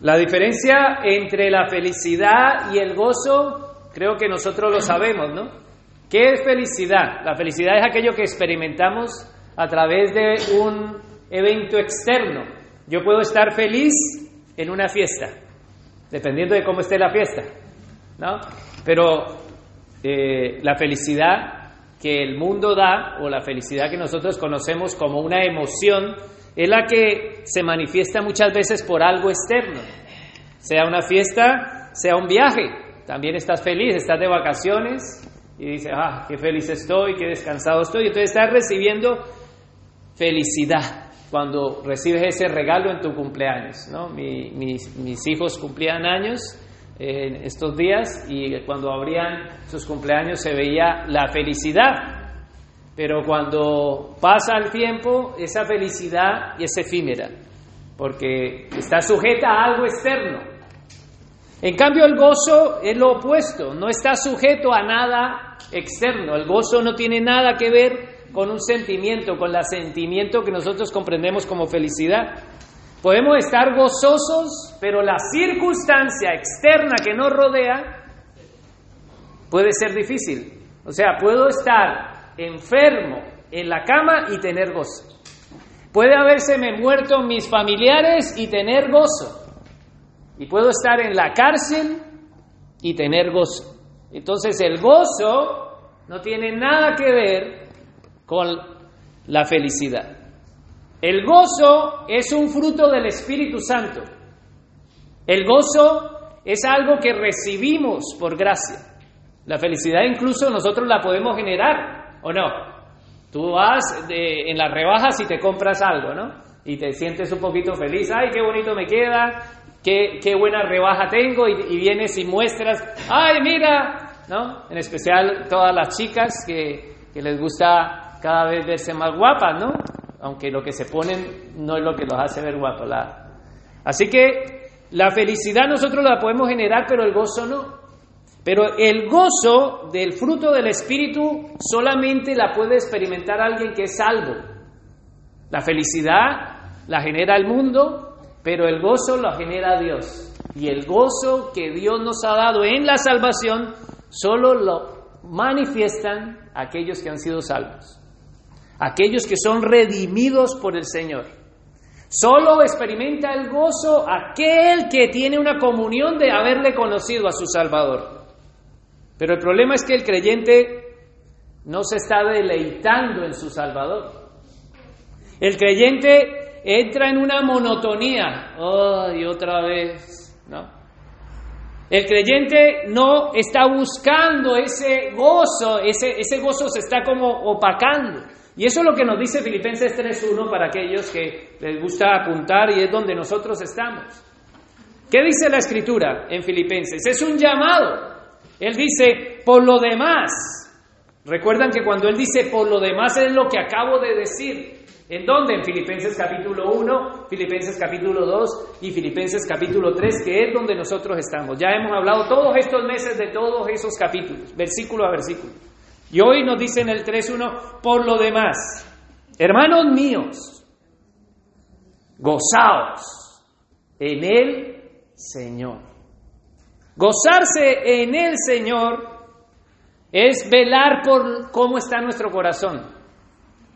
La diferencia entre la felicidad y el gozo, creo que nosotros lo sabemos, ¿no? ¿Qué es felicidad? La felicidad es aquello que experimentamos a través de un evento externo. Yo puedo estar feliz en una fiesta, dependiendo de cómo esté la fiesta, ¿no? Pero eh, la felicidad que el mundo da, o la felicidad que nosotros conocemos como una emoción, es la que se manifiesta muchas veces por algo externo. Sea una fiesta, sea un viaje. También estás feliz, estás de vacaciones y dices, ah, qué feliz estoy, qué descansado estoy. Entonces estás recibiendo felicidad cuando recibes ese regalo en tu cumpleaños. ¿no? mis, hijos cumplían años en estos días y cuando abrían sus cumpleaños se veía la felicidad pero cuando pasa el tiempo, esa felicidad es efímera, porque está sujeta a algo externo. En cambio, el gozo es lo opuesto, no está sujeto a nada externo. El gozo no tiene nada que ver con un sentimiento, con el sentimiento que nosotros comprendemos como felicidad. Podemos estar gozosos, pero la circunstancia externa que nos rodea puede ser difícil. O sea, puedo estar enfermo en la cama y tener gozo. Puede habérseme muerto mis familiares y tener gozo. Y puedo estar en la cárcel y tener gozo. Entonces el gozo no tiene nada que ver con la felicidad. El gozo es un fruto del Espíritu Santo. El gozo es algo que recibimos por gracia. La felicidad incluso nosotros la podemos generar. ¿O no? Tú vas en las rebajas y te compras algo, ¿no? Y te sientes un poquito feliz. ¡Ay, qué bonito me queda! ¡Qué, qué buena rebaja tengo! Y, vienes y muestras. ¡Ay, mira! ¿No? En especial todas las chicas que, que les gusta cada vez verse más guapas, ¿no? Aunque lo que se ponen no es lo que los hace ver guapos. Así que la felicidad nosotros la podemos generar, pero el gozo no. Pero el gozo del fruto del Espíritu solamente la puede experimentar alguien que es salvo. La felicidad la genera el mundo, pero el gozo lo genera Dios. Y el gozo que Dios nos ha dado en la salvación solo lo manifiestan aquellos que han sido salvos. Aquellos que son redimidos por el Señor. Solo experimenta el gozo aquel que tiene una comunión de haberle conocido a su Salvador. Pero el problema es que el creyente no se está deleitando en su Salvador. El creyente entra en una monotonía, oh, otra vez, ¿no? El creyente no está buscando ese gozo, ese, ese gozo se está como opacando. Y eso es lo que nos dice Filipenses 3.1 para aquellos que les gusta apuntar y es donde nosotros estamos. ¿Qué dice la escritura en Filipenses? Es un llamado. Él dice, por lo demás, recuerdan que cuando él dice por lo demás es lo que acabo de decir. ¿En dónde? En Filipenses capítulo 1, Filipenses capítulo 2 y Filipenses capítulo 3, que es donde nosotros estamos. Ya hemos hablado todos estos meses de todos esos capítulos, versículo a versículo. Y hoy nos dice en el 3.1, por lo demás, hermanos míos, gozaos en el Señor. Gozarse en el Señor es velar por cómo está nuestro corazón.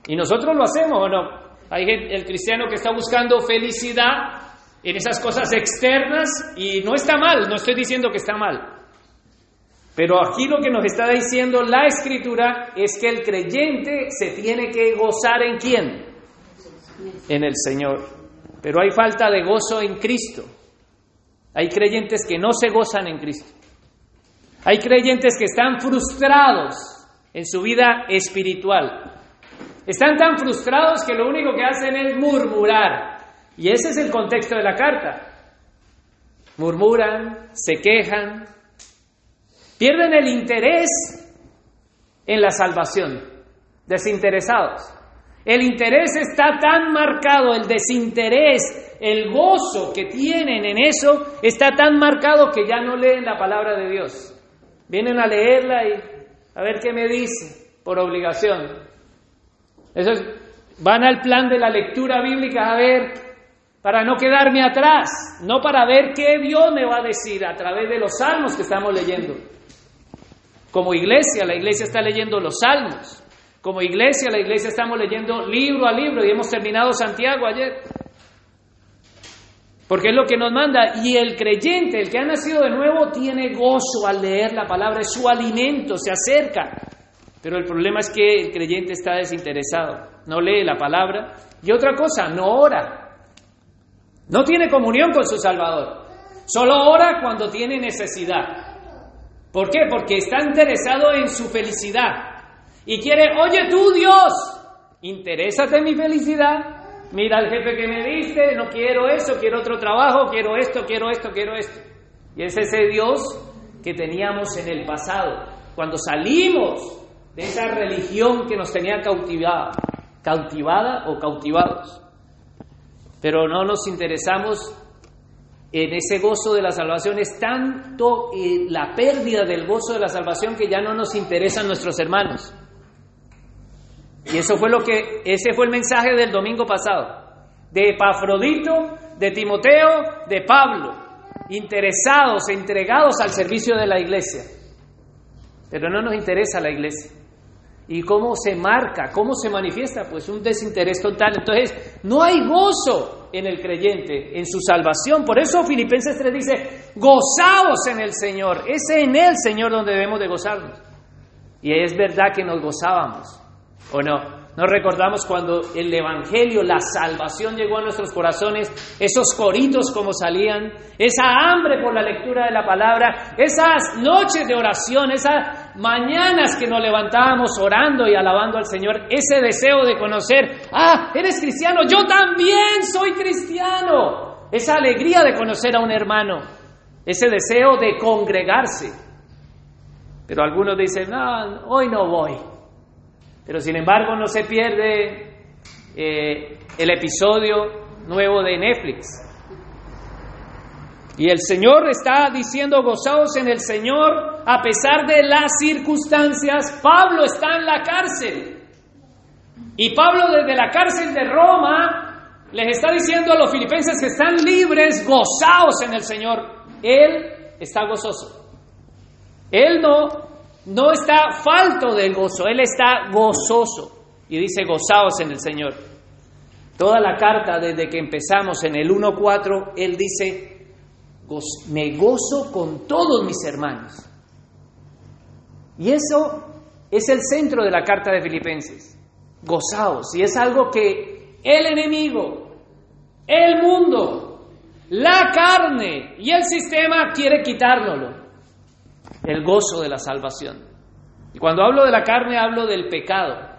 Y nosotros lo hacemos o no. Hay el cristiano que está buscando felicidad en esas cosas externas y no está mal, no estoy diciendo que está mal. Pero aquí lo que nos está diciendo la escritura es que el creyente se tiene que gozar en quién? En el Señor. Pero hay falta de gozo en Cristo. Hay creyentes que no se gozan en Cristo. Hay creyentes que están frustrados en su vida espiritual. Están tan frustrados que lo único que hacen es murmurar. Y ese es el contexto de la carta. Murmuran, se quejan, pierden el interés en la salvación, desinteresados. El interés está tan marcado, el desinterés, el gozo que tienen en eso está tan marcado que ya no leen la palabra de Dios. Vienen a leerla y a ver qué me dice por obligación. Eso van al plan de la lectura bíblica a ver para no quedarme atrás, no para ver qué Dios me va a decir a través de los salmos que estamos leyendo. Como iglesia, la iglesia está leyendo los salmos. Como iglesia, la iglesia estamos leyendo libro a libro y hemos terminado Santiago ayer. Porque es lo que nos manda. Y el creyente, el que ha nacido de nuevo, tiene gozo al leer la palabra, es su alimento, se acerca. Pero el problema es que el creyente está desinteresado, no lee la palabra. Y otra cosa, no ora. No tiene comunión con su Salvador. Solo ora cuando tiene necesidad. ¿Por qué? Porque está interesado en su felicidad. Y quiere, oye tú Dios, interésate en mi felicidad. Mira al jefe que me diste, no quiero eso, quiero otro trabajo, quiero esto, quiero esto, quiero esto. Y es ese Dios que teníamos en el pasado. Cuando salimos de esa religión que nos tenía cautivada, cautivada o cautivados pero no nos interesamos en ese gozo de la salvación. Es tanto eh, la pérdida del gozo de la salvación que ya no nos interesan nuestros hermanos. Y eso fue lo que, ese fue el mensaje del domingo pasado, de Epafrodito, de Timoteo, de Pablo, interesados, entregados al servicio de la iglesia. Pero no nos interesa la iglesia. ¿Y cómo se marca? ¿Cómo se manifiesta? Pues un desinterés total. Entonces, no hay gozo en el creyente, en su salvación. Por eso Filipenses 3 dice, gozaos en el Señor. Es en el Señor donde debemos de gozarnos. Y es verdad que nos gozábamos, ¿o no? Nos recordamos cuando el Evangelio, la salvación llegó a nuestros corazones, esos coritos como salían, esa hambre por la lectura de la palabra, esas noches de oración, esas mañanas que nos levantábamos orando y alabando al Señor, ese deseo de conocer, ah, eres cristiano, yo también soy cristiano, esa alegría de conocer a un hermano, ese deseo de congregarse. Pero algunos dicen, no, hoy no voy. Pero sin embargo no se pierde eh, el episodio nuevo de Netflix. Y el Señor está diciendo, gozaos en el Señor a pesar de las circunstancias. Pablo está en la cárcel. Y Pablo desde la cárcel de Roma les está diciendo a los filipenses que están libres, gozaos en el Señor. Él está gozoso. Él no no está falto del gozo, él está gozoso. Y dice, gozaos en el Señor. Toda la carta, desde que empezamos en el 1.4, él dice, me gozo con todos mis hermanos. Y eso es el centro de la carta de Filipenses. Gozaos. Y es algo que el enemigo, el mundo, la carne y el sistema quiere quitárnoslo el gozo de la salvación. Y cuando hablo de la carne, hablo del pecado.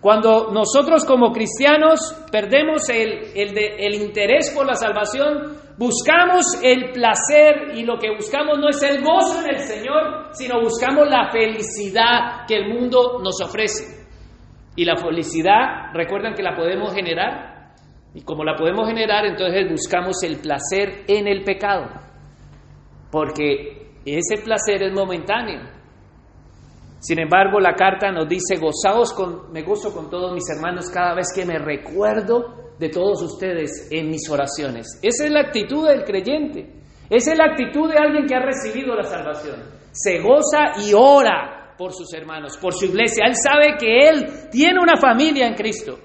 Cuando nosotros como cristianos perdemos el, el, interés por la salvación, buscamos el placer y lo que buscamos no es el gozo en el Señor, sino buscamos la felicidad que el mundo nos ofrece. Y la felicidad, recuerdan que la podemos generar. Y como la podemos generar, entonces buscamos el placer en el pecado. Porque ese placer es momentáneo. Sin embargo, la carta nos dice, gozaos con, me gozo con todos mis hermanos cada vez que me recuerdo de todos ustedes en mis oraciones. Esa es la actitud del creyente. Esa es la actitud de alguien que ha recibido la salvación. Se goza y ora por sus hermanos, por su iglesia. Él sabe que él tiene una familia en Cristo.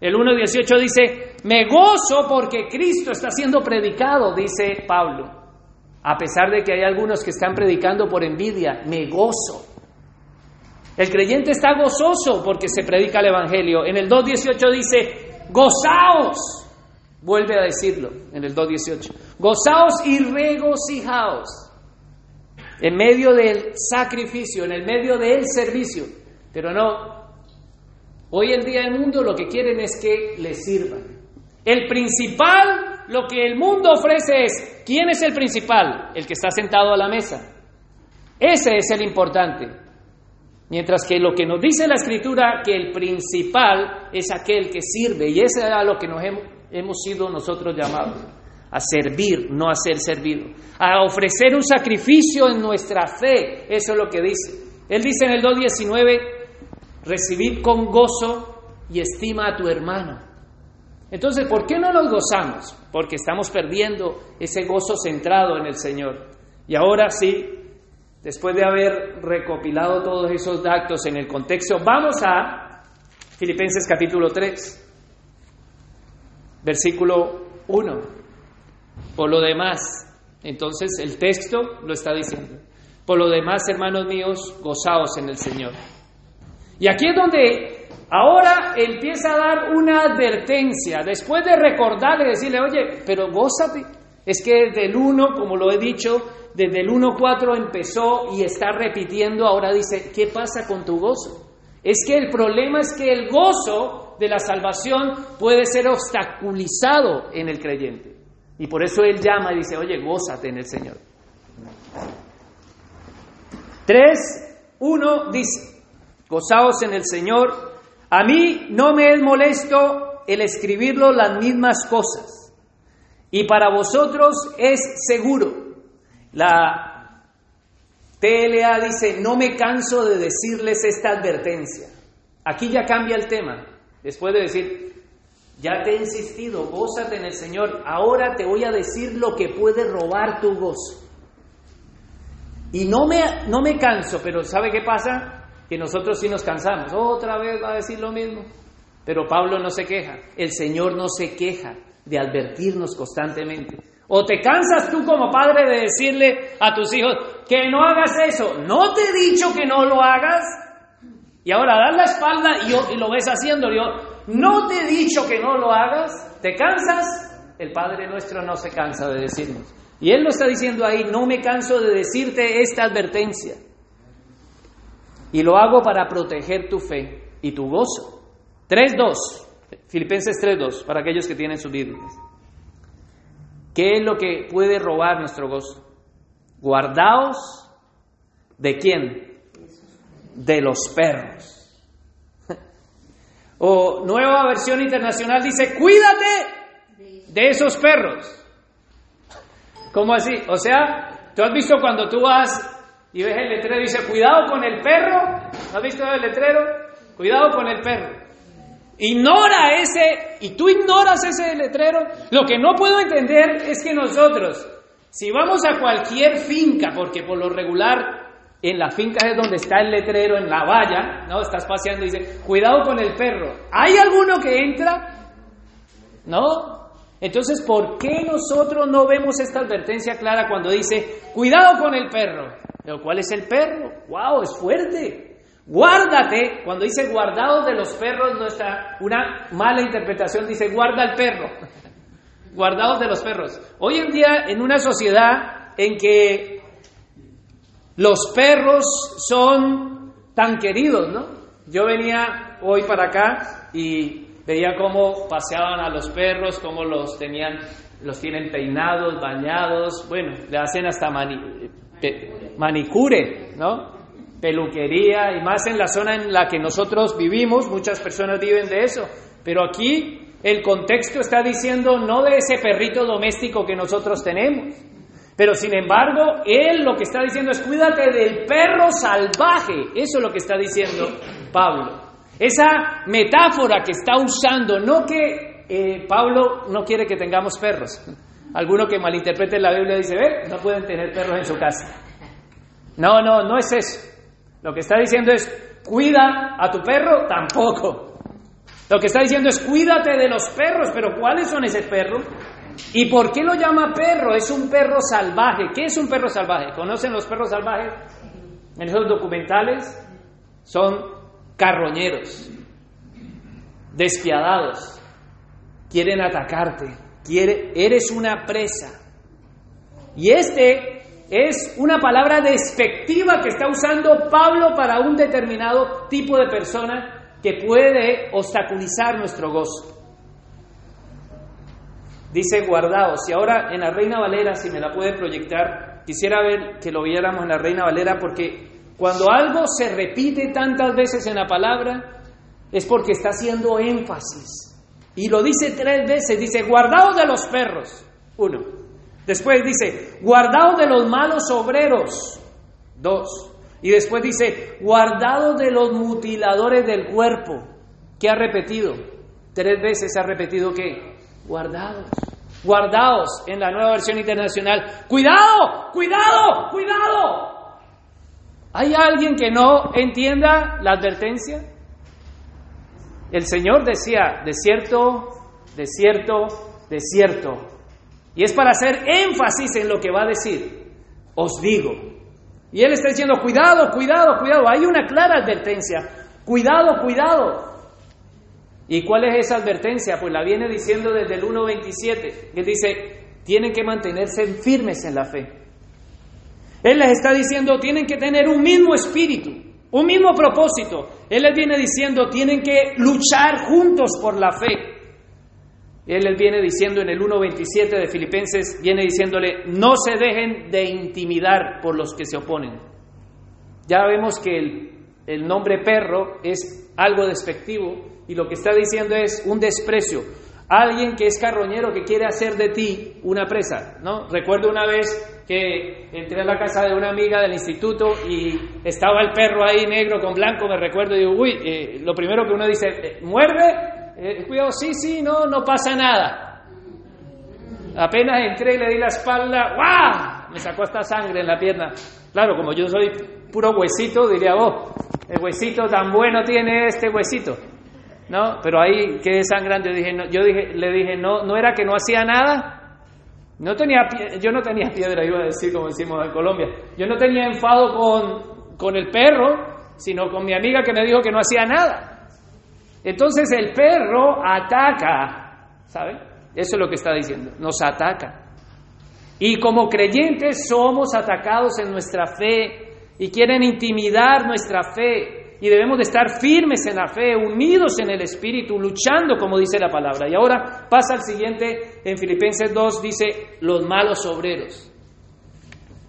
El 1.18 dice, me gozo porque Cristo está siendo predicado, dice Pablo. A pesar de que hay algunos que están predicando por envidia, me gozo. El creyente está gozoso porque se predica el Evangelio. En el 2.18 dice, gozaos. Vuelve a decirlo en el 2.18. Gozaos y regocijaos. En medio del sacrificio, en el medio del servicio. Pero no. Hoy en día el mundo lo que quieren es que les sirvan. El principal, lo que el mundo ofrece es ¿Quién es el principal? El que está sentado a la mesa. Ese es el importante. Mientras que lo que nos dice la escritura, que el principal es aquel que sirve, y ese es a lo que nos hemos, sido nosotros llamados, a servir, no a ser servido, a ofrecer un sacrificio en nuestra fe, eso es lo que dice. Él dice en el 2.19, recibir con gozo y estima a tu hermano. Entonces, ¿por qué no nos gozamos? Porque estamos perdiendo ese gozo centrado en el Señor. Y ahora sí, después de haber recopilado todos esos datos en el contexto, vamos a Filipenses capítulo 3, versículo 1. Por lo demás, entonces el texto lo está diciendo. Por lo demás, hermanos míos, gozaos en el Señor. Y aquí es donde ahora empieza a dar una advertencia, después de recordarle, decirle, oye, pero gózate. Es que desde el 1, como lo he dicho, desde el 1.4 empezó y está repitiendo, ahora dice, ¿qué pasa con tu gozo? Es que el problema es que el gozo de la salvación puede ser obstaculizado en el creyente. Y por eso él llama y dice, oye, gózate en el Señor. 3, 1 dice, gozaos en el Señor. A mí no me es molesto el escribirlo las mismas cosas. Y para vosotros es seguro. La TLA dice, no me canso de decirles esta advertencia. Aquí ya cambia el tema. Después de decir, ya te he insistido, gózate en el Señor, ahora te voy a decir lo que puede robar tu gozo. Y no me, no me canso, pero ¿sabe qué pasa? Que nosotros sí nos cansamos. Otra vez va a decir lo mismo. Pero Pablo no se queja. El Señor no se queja de advertirnos constantemente. O te cansas tú como padre de decirle a tus hijos que no hagas eso. No te he dicho que no lo hagas. Y ahora das la espalda y, y lo ves haciendo. Yo, no te he dicho que no lo hagas. ¿Te cansas? El Padre nuestro no se cansa de decirnos. Y Él lo está diciendo ahí, no me canso de decirte esta advertencia. Y lo hago para proteger tu fe y tu gozo. 3.2, Filipenses 3.2, para aquellos que tienen sus Biblias. ¿Qué es lo que puede robar nuestro gozo? Guardaos de quién? De los perros. O nueva versión internacional dice, cuídate de esos perros. ¿Cómo así? O sea, ¿tú has visto cuando tú vas y ves el letrero y dice, cuidado con el perro? ¿Has visto el letrero? Cuidado con el perro. Ignora ese, y tú ignoras ese letrero. Lo que no puedo entender es que nosotros, si vamos a cualquier finca, porque por lo regular en la finca es donde está el letrero, en la valla, ¿no? Estás paseando y dice, cuidado con el perro. ¿Hay alguno que entra? ¿No? Entonces, ¿por qué nosotros no vemos esta advertencia clara cuando dice, cuidado con el perro? ¿Pero cuál es el perro? ¡Wow! Es fuerte. Guárdate, cuando dice guardado de los perros, no está una mala interpretación, dice guarda el perro. Guardados de los perros. Hoy en día, en una sociedad en que los perros son tan queridos, ¿no? Yo venía hoy para acá y veía cómo paseaban a los perros, cómo los tenían, los tienen peinados, bañados, bueno, le hacen hasta manicure, ¿no? Peluquería, y más en la zona en la que nosotros vivimos, muchas personas viven de eso, pero aquí el contexto está diciendo no de ese perrito doméstico que nosotros tenemos, pero sin embargo, él lo que está diciendo es cuídate del perro salvaje, eso es lo que está diciendo Pablo. Esa metáfora que está usando, no que eh, Pablo no quiere que tengamos perros. Alguno que malinterprete la Biblia dice, ver, no pueden tener perros en su casa. No, no, no es eso. Lo que está diciendo es, cuida a tu perro, tampoco. Lo que está diciendo es, cuídate de los perros, pero ¿cuáles son ese perro? ¿Y por qué lo llama perro? Es un perro salvaje. ¿Qué es un perro salvaje? ¿Conocen los perros salvajes? En esos documentales son carroñeros, despiadados, quieren atacarte, eres una presa. Y este es una palabra despectiva que está usando Pablo para un determinado tipo de persona que puede obstaculizar nuestro gozo. Dice guardaos. Y ahora en la Reina Valera, si me la puede proyectar, quisiera ver que lo viéramos en la Reina Valera porque cuando algo se repite tantas veces en la palabra, es porque está haciendo énfasis. Y lo dice tres veces, dice, guardaos de los perros, uno. Después dice, guardaos de los malos obreros, dos. Y después dice, guardaos de los mutiladores del cuerpo, que ha repetido Tres veces ha repetido que guardados, guardados en la nueva versión internacional. Cuidado, cuidado, cuidado. ¿Hay alguien que no entienda la advertencia? El Señor decía, desierto, desierto, desierto. Y es para hacer énfasis en lo que va a decir. Os digo. Y Él está diciendo, cuidado, cuidado, cuidado. Hay una clara advertencia. Cuidado, cuidado. ¿Y cuál es esa advertencia? Pues la viene diciendo desde el 1.27. Él dice, tienen que mantenerse firmes en la fe. Él les está diciendo, tienen que tener un mismo espíritu, un mismo propósito. Él les viene diciendo, tienen que luchar juntos por la fe. Él les viene diciendo en el 1.27 de Filipenses, viene diciéndole, no se dejen de intimidar por los que se oponen. Ya vemos que el, el nombre perro es algo despectivo y lo que está diciendo es un desprecio. Alguien que es carroñero que quiere hacer de ti una presa, ¿no? Recuerdo una vez que entré a la casa de una amiga del instituto y estaba el perro ahí negro con blanco, me recuerdo, y digo, uy, eh, lo primero que uno dice, eh, ¿muerde? Eh, cuidado, sí, sí, no, no pasa nada. Apenas entré y le di la espalda, ¡guau! Me sacó hasta sangre en la pierna. Claro, como yo soy puro huesito, diría, oh, el huesito tan bueno tiene este huesito. ¿no? Pero ahí quedé sangrando. Yo dije, no, yo le dije, no, no era que no hacía nada. No tenía, yo no tenía piedra, iba a decir, como decimos en Colombia. Yo no tenía enfado con, con el perro, sino con mi amiga que me dijo que no hacía nada. Entonces el perro ataca, ¿sabe? Eso es lo que está diciendo, nos ataca. Y como creyentes somos atacados en nuestra fe y quieren intimidar nuestra fe y debemos de estar firmes en la fe, unidos en el Espíritu, luchando como dice la palabra. Y ahora pasa al siguiente, en Filipenses 2 dice, los malos obreros.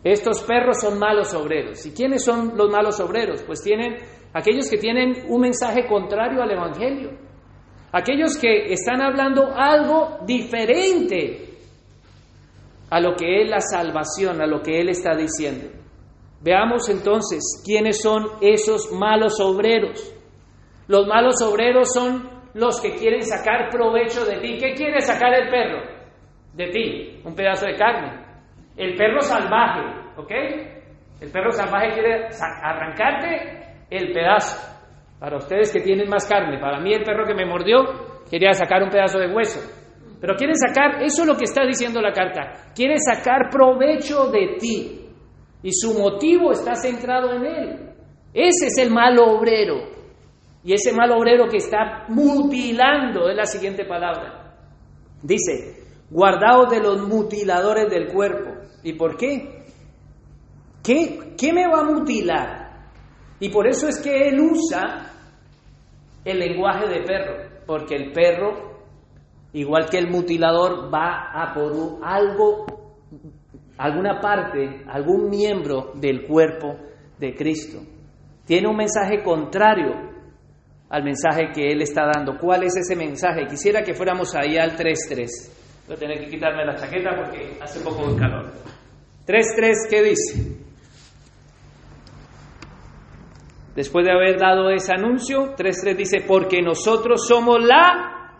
Estos perros son malos obreros. ¿Y quiénes son los malos obreros? Pues tienen aquellos que tienen un mensaje contrario al Evangelio. Aquellos que están hablando algo diferente a lo que es la salvación, a lo que Él está diciendo. Veamos entonces quiénes son esos malos obreros. Los malos obreros son los que quieren sacar provecho de ti. ¿Qué quiere sacar el perro? De ti, un pedazo de carne. El perro salvaje, ¿ok? El perro salvaje quiere arrancarte el pedazo. Para ustedes que tienen más carne, para mí el perro que me mordió quería sacar un pedazo de hueso. Pero quiere sacar, eso es lo que está diciendo la carta, quiere sacar provecho de ti. Y su motivo está centrado en él. Ese es el mal obrero. Y ese mal obrero que está mutilando es la siguiente palabra. Dice, guardaos de los mutiladores del cuerpo. ¿Y por qué? ¿Qué, qué me va a mutilar? Y por eso es que él usa el lenguaje de perro, porque el perro, igual que el mutilador, va a por algo alguna parte, algún miembro del cuerpo de Cristo. Tiene un mensaje contrario al mensaje que Él está dando. ¿Cuál es ese mensaje? Quisiera que fuéramos ahí al 3.3. Voy a tener que quitarme la chaqueta porque hace poco de calor. 3.3, ¿qué dice? Después de haber dado ese anuncio, 3.3 dice, porque nosotros somos la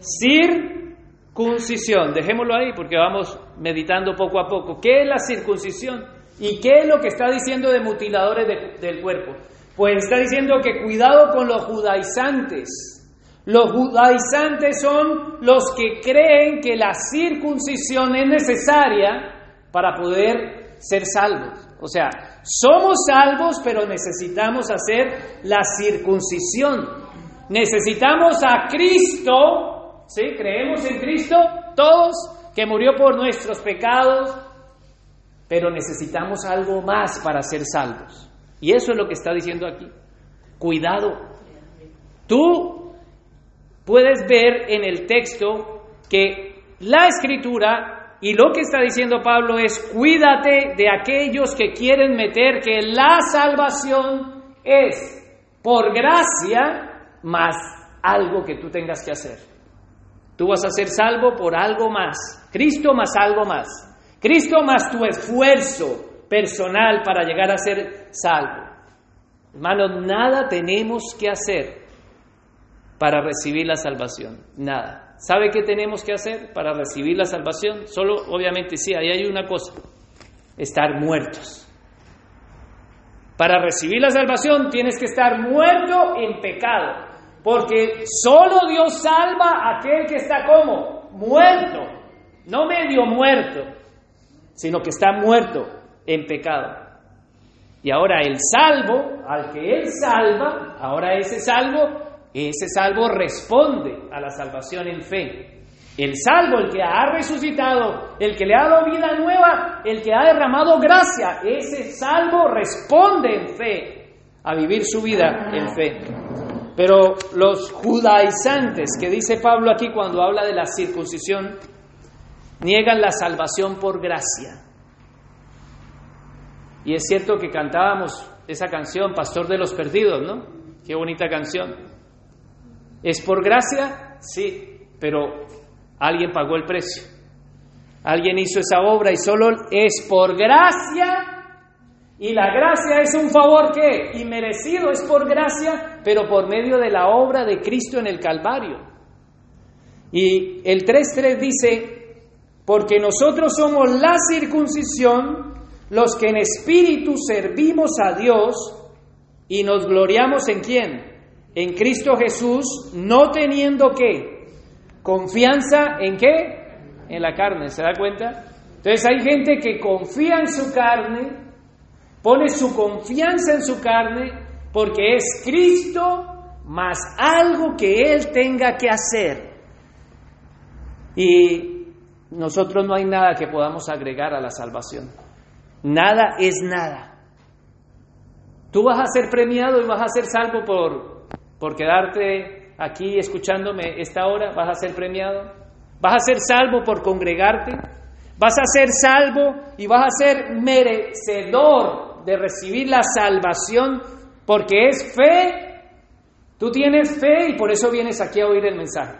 circuncisión. Dejémoslo ahí porque vamos meditando poco a poco. ¿Qué es la circuncisión? ¿Y qué es lo que está diciendo de mutiladores del cuerpo? Pues está diciendo que cuidado con los judaizantes. Los judaizantes son los que creen que la circuncisión es necesaria para poder ser salvos. O sea, somos salvos, pero necesitamos hacer la circuncisión. Necesitamos a Cristo, ¿sí? Creemos en Cristo todos, que murió por nuestros pecados, pero necesitamos algo más para ser salvos. Y eso es lo que está diciendo aquí. Cuidado. Tú puedes ver en el texto que la escritura y lo que está diciendo Pablo es cuídate de aquellos que quieren meter que la salvación es por gracia más algo que tú tengas que hacer. Tú vas a ser salvo por algo más. Cristo más algo más. Cristo más tu esfuerzo personal para llegar a ser salvo. Hermanos, nada tenemos que hacer para recibir la salvación? Nada. ¿Sabe qué tenemos que hacer para recibir la salvación? Solo, obviamente, sí, ahí hay una cosa, estar muertos. Para recibir la salvación tienes que estar muerto en pecado, porque solo Dios salva a aquel que está como muerto, no medio muerto, sino que está muerto en pecado. Y ahora el salvo, al que Él salva, ahora ese salvo, ese salvo responde a la salvación en fe. El salvo, el que ha resucitado, el que le ha dado vida nueva, el que ha derramado gracia, ese salvo responde en fe a vivir su vida en fe. Pero los judaizantes, que dice Pablo aquí cuando habla de la circuncisión, niegan la salvación por gracia. Y es cierto que cantábamos esa canción, Pastor de los Perdidos, ¿no? Qué bonita canción. ¿Es por gracia? Sí, pero alguien pagó el precio. Alguien hizo esa obra y solo es por gracia. Y la gracia es un favor que inmerecido es por gracia, pero por medio de la obra de Cristo en el Calvario. Y el 3.3 dice, porque nosotros somos la circuncisión los que en espíritu servimos a Dios y nos gloriamos en quién? En Cristo Jesús, no teniendo qué? Confianza en qué? En la carne, ¿se da cuenta? Entonces hay gente que confía en su carne, pone su confianza en su carne porque es Cristo más algo que Él tenga que hacer. Y nosotros no hay nada que podamos agregar a la salvación. Nada es nada. Tú vas a ser premiado y vas a ser salvo por, por quedarte aquí escuchándome esta hora. Vas a ser premiado. Vas a ser salvo por congregarte. Vas a ser salvo y vas a ser merecedor de recibir la salvación porque es fe. Tú tienes fe y por eso vienes aquí a oír el mensaje.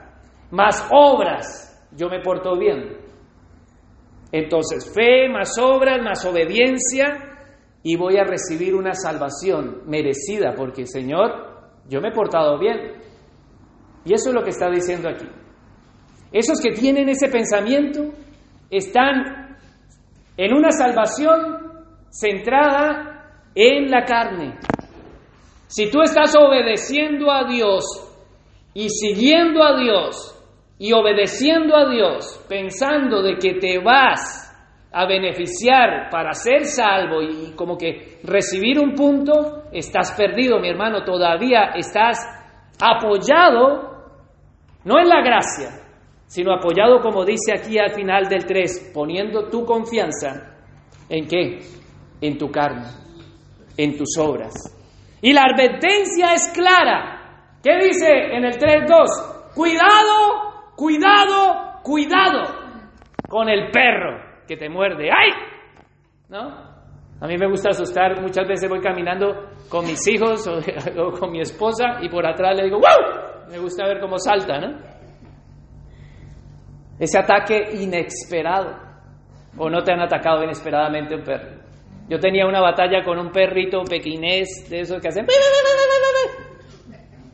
Más obras, yo me porto bien. Entonces, fe más obras, más obediencia, y voy a recibir una salvación merecida, porque Señor, yo me he portado bien. Y eso es lo que está diciendo aquí. Esos que tienen ese pensamiento están en una salvación centrada en la carne. Si tú estás obedeciendo a Dios y siguiendo a Dios y obedeciendo a Dios, pensando de que te vas a beneficiar para ser salvo y como que recibir un punto, estás perdido, mi hermano, todavía estás apoyado, no en la gracia, sino apoyado, como dice aquí al final del 3, poniendo tu confianza en qué? En tu carne, en tus obras. Y la advertencia es clara. ¿Qué dice en el 3.2? Cuidado Cuidado, cuidado con el perro que te muerde. ¡Ay! ¿No? A mí me gusta asustar, muchas veces voy caminando con mis hijos o, con mi esposa y por atrás le digo, ¡wow! Me gusta ver cómo salta, ¿no? Ese ataque inesperado. ¿O no te han atacado inesperadamente un perro? Yo tenía una batalla con un perrito pequinés de esos que hacen...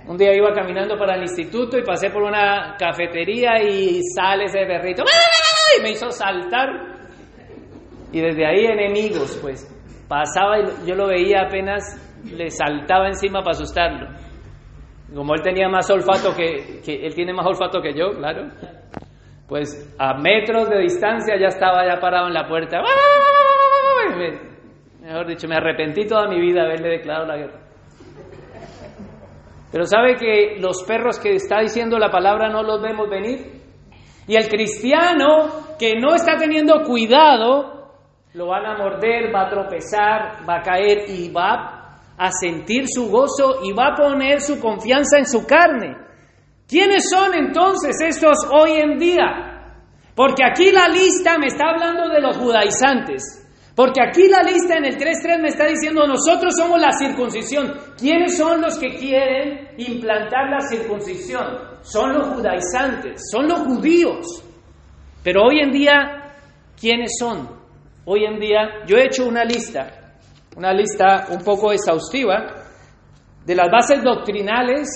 Un día iba caminando para el instituto y pasé por una cafetería y sale ese perrito y me hizo saltar. Y desde ahí enemigos, pues. Pasaba y yo lo veía apenas, le saltaba encima para asustarlo. Como él tenía más olfato que, que él tiene más olfato que yo, claro. Pues a metros de distancia ya estaba ya parado en la puerta. mejor dicho, me arrepentí toda mi vida haberle declarado la guerra. Pero sabe que los perros que está diciendo la palabra no los vemos venir. Y el cristiano que no está teniendo cuidado, lo van a morder, va a tropezar, va a caer y va a sentir su gozo y va a poner su confianza en su carne. ¿Quiénes son entonces estos hoy en día? Porque aquí la lista me está hablando de los judaizantes. Porque aquí la lista en el 3.3 me está diciendo, nosotros somos la circuncisión. ¿Quiénes son los que quieren implantar la circuncisión? Son los judaizantes, son los judíos. Pero hoy en día, ¿quiénes son? Hoy en día, yo he hecho una lista, una lista un poco exhaustiva, de las bases doctrinales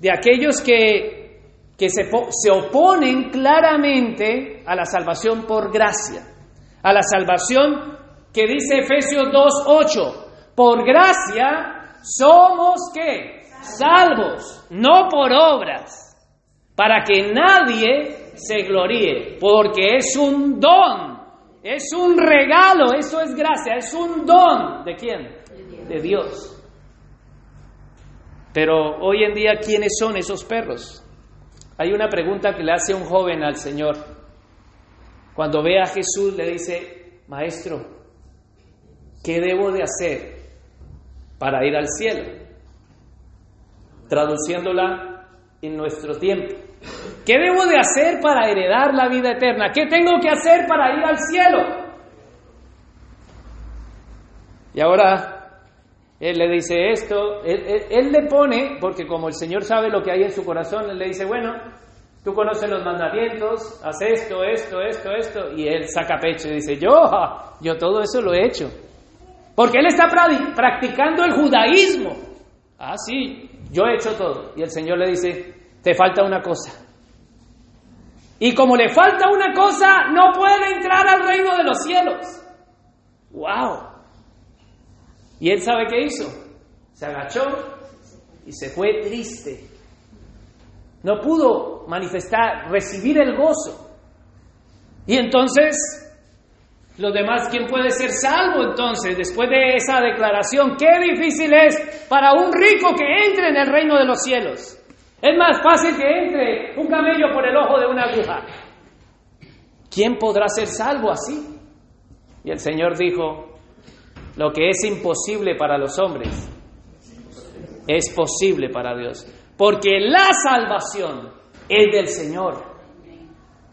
de aquellos que, que se, se oponen claramente a la salvación por gracia, a la salvación que dice Efesios 2.8, por gracia somos que salvos, no por obras, para que nadie se gloríe, porque es un don, es un regalo, eso es gracia, es un don. ¿De quién? De Dios. Pero hoy en día, ¿quiénes son esos perros? Hay una pregunta que le hace un joven al Señor. Cuando ve a Jesús le dice, Maestro, ¿qué debo de hacer para ir al cielo? Traduciéndola en nuestro tiempo. ¿Qué debo de hacer para heredar la vida eterna? ¿Qué tengo que hacer para ir al cielo? Y ahora él le dice esto, él, le pone, porque como el Señor sabe lo que hay en su corazón, él le dice, bueno, tú conoces los mandamientos, haz esto, esto, esto, esto, y él saca pecho y dice, yo, yo todo eso lo he hecho. Porque él está practicando el judaísmo. Ah, sí, yo he hecho todo. Y el Señor le dice, te falta una cosa. Y como le falta una cosa, no puede entrar al reino de los cielos. ¡Wow! Y él sabe qué hizo. Se agachó y se fue triste. No pudo manifestar, recibir el gozo. Y entonces, los demás, ¿quién puede ser salvo entonces después de esa declaración? Qué difícil es para un rico que entre en el reino de los cielos. Es más fácil que entre un camello por el ojo de una aguja. ¿Quién podrá ser salvo así? Y el Señor dijo, lo que es imposible para los hombres es posible para Dios. Porque la salvación es del Señor.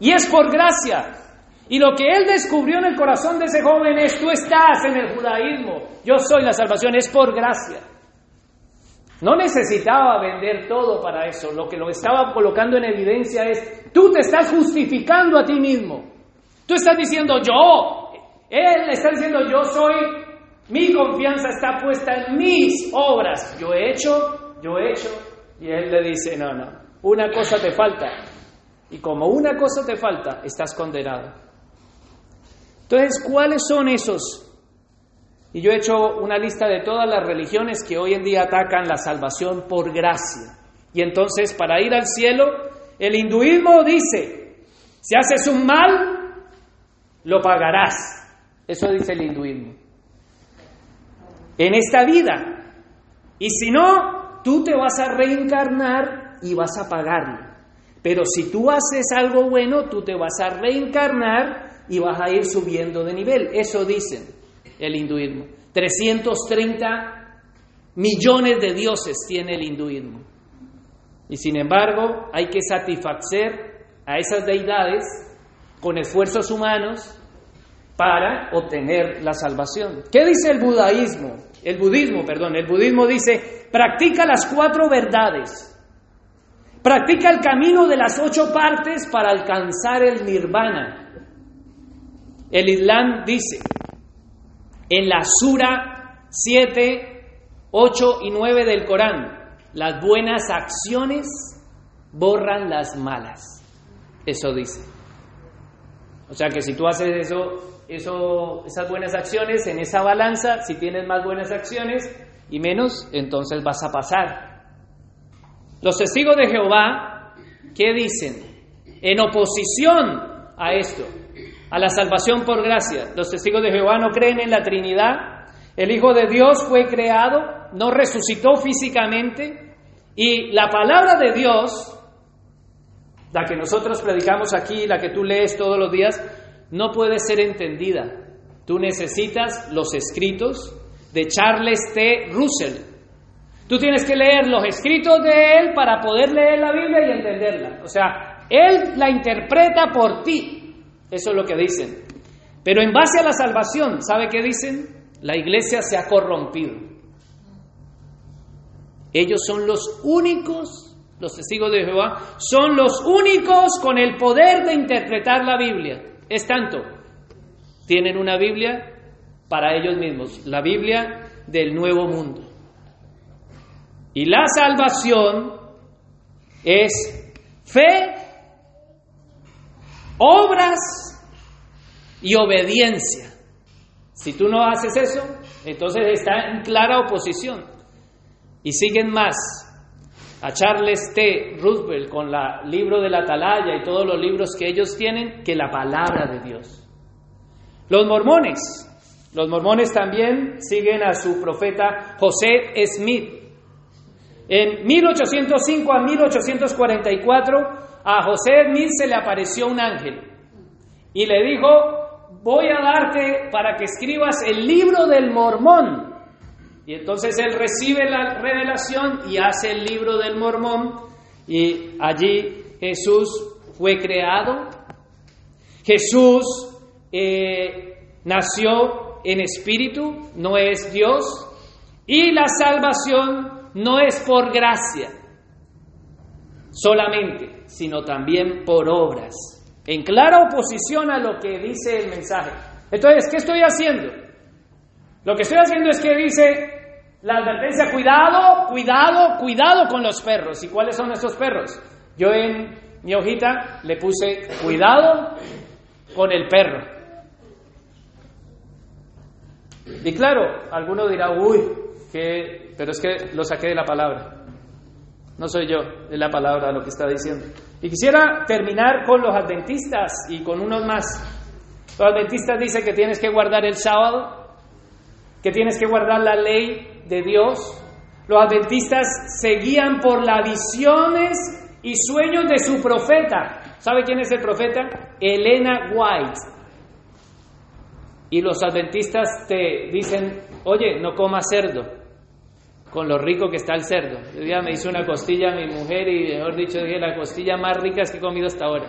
Y es por gracia. Y lo que Él descubrió en el corazón de ese joven es, tú estás en el judaísmo, yo soy la salvación, es por gracia. No necesitaba vender todo para eso. Lo que lo estaba colocando en evidencia es, tú te estás justificando a ti mismo. Tú estás diciendo yo. Él está diciendo yo soy, mi confianza está puesta en mis obras. Yo he hecho, yo he hecho. Y él le dice, no, no, una cosa te falta. Y como una cosa te falta, estás condenado. Entonces, ¿cuáles son esos y yo he hecho una lista de todas las religiones que hoy en día atacan la salvación por gracia. Y entonces, para ir al cielo, el hinduismo dice, si haces un mal, lo pagarás. Eso dice el hinduismo. En esta vida. Y si no, tú te vas a reencarnar y vas a pagarlo. Pero si tú haces algo bueno, tú te vas a reencarnar y vas a ir subiendo de nivel. Eso dicen el hinduismo. 330 millones de dioses tiene el hinduismo. Y sin embargo, hay que satisfacer a esas deidades con esfuerzos humanos para obtener la salvación. ¿Qué dice el budaísmo? El budismo, perdón, el budismo dice, practica las cuatro verdades. Practica el camino de las ocho partes para alcanzar el nirvana. El Islam dice, en la Sura 7, 8 y 9 del Corán. Las buenas acciones borran las malas. Eso dice. O sea que si tú haces eso, eso, esas buenas acciones en esa balanza, si tienes más buenas acciones y menos, entonces vas a pasar. Los testigos de Jehová, ¿qué dicen? En oposición a esto, a la salvación por gracia. Los testigos de Jehová no creen en la Trinidad. El Hijo de Dios fue creado, no resucitó físicamente. Y la palabra de Dios, la que nosotros predicamos aquí, la que tú lees todos los días, no puede ser entendida. Tú necesitas los escritos de Charles T. Russell. Tú tienes que leer los escritos de él para poder leer la Biblia y entenderla. O sea, él la interpreta por ti. Eso es lo que dicen. Pero en base a la salvación, ¿sabe qué dicen? La iglesia se ha corrompido. Ellos son los únicos, los testigos de Jehová, son los únicos con el poder de interpretar la Biblia. Es tanto, tienen una Biblia para ellos mismos, la Biblia del nuevo mundo. Y la salvación es fe, obras y obediencia. Si tú no haces eso, entonces está en clara oposición. Y siguen más. A Charles T. Roosevelt con el libro de la Atalaya y todos los libros que ellos tienen, que la palabra de Dios. Los mormones, los mormones también siguen a su profeta José Smith. En 1805 a 1844 a José Smith se le apareció un ángel y le dijo, voy a darte para que escribas el libro del mormón. Y entonces él recibe la revelación y hace el libro del mormón y allí Jesús fue creado. Jesús eh, nació en espíritu, no es Dios. Y la salvación no es por gracia solamente, sino también por obras, en clara oposición a lo que dice el mensaje. Entonces, ¿qué estoy haciendo? Lo que estoy haciendo es que dice la advertencia, cuidado, cuidado, cuidado con los perros. ¿Y cuáles son esos perros? Yo en mi hojita le puse, cuidado con el perro. Y claro, alguno dirá, uy, que, pero es que lo saqué de la palabra. No soy yo, es la palabra lo que está diciendo. Y quisiera terminar con los adventistas y con unos más. Los adventistas dicen que tienes que guardar el sábado, que tienes que guardar la ley de Dios. Los adventistas seguían por las visiones y sueños de su profeta. ¿Sabe quién es el profeta? Elena White. Y los adventistas te dicen, oye, no comas cerdo, con lo rico que está el cerdo. El día me hizo una costilla a mi mujer y, mejor dicho, dije, la costilla más rica que he comido hasta ahora.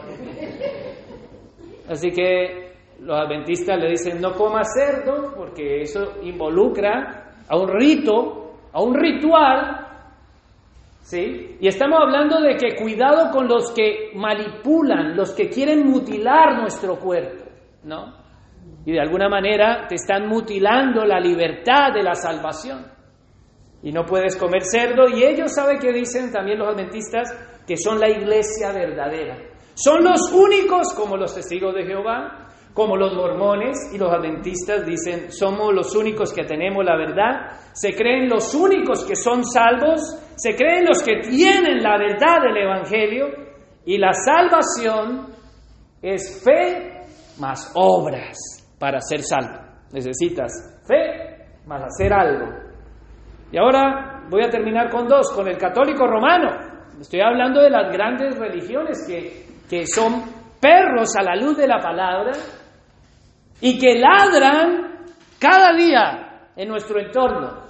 Así que los adventistas le dicen, no comas cerdo, porque eso involucra a un rito, a un ritual ¿Sí? Y estamos hablando de que cuidado con los que manipulan, los que quieren mutilar nuestro cuerpo, ¿no? Y de alguna manera te están mutilando la libertad de la salvación. Y no puedes comer cerdo. Y ellos saben que dicen también los adventistas que son la iglesia verdadera. Son los únicos, como los testigos de Jehová, como los mormones y los adventistas dicen, somos los únicos que tenemos la verdad, se creen los únicos que son salvos, se creen los que tienen la verdad del Evangelio y la salvación es fe más obras para ser salvo. Necesitas fe más hacer algo. Y ahora voy a terminar con dos, con el católico romano. Estoy hablando de las grandes religiones que, que son perros a la luz de la palabra y que ladran cada día en nuestro entorno.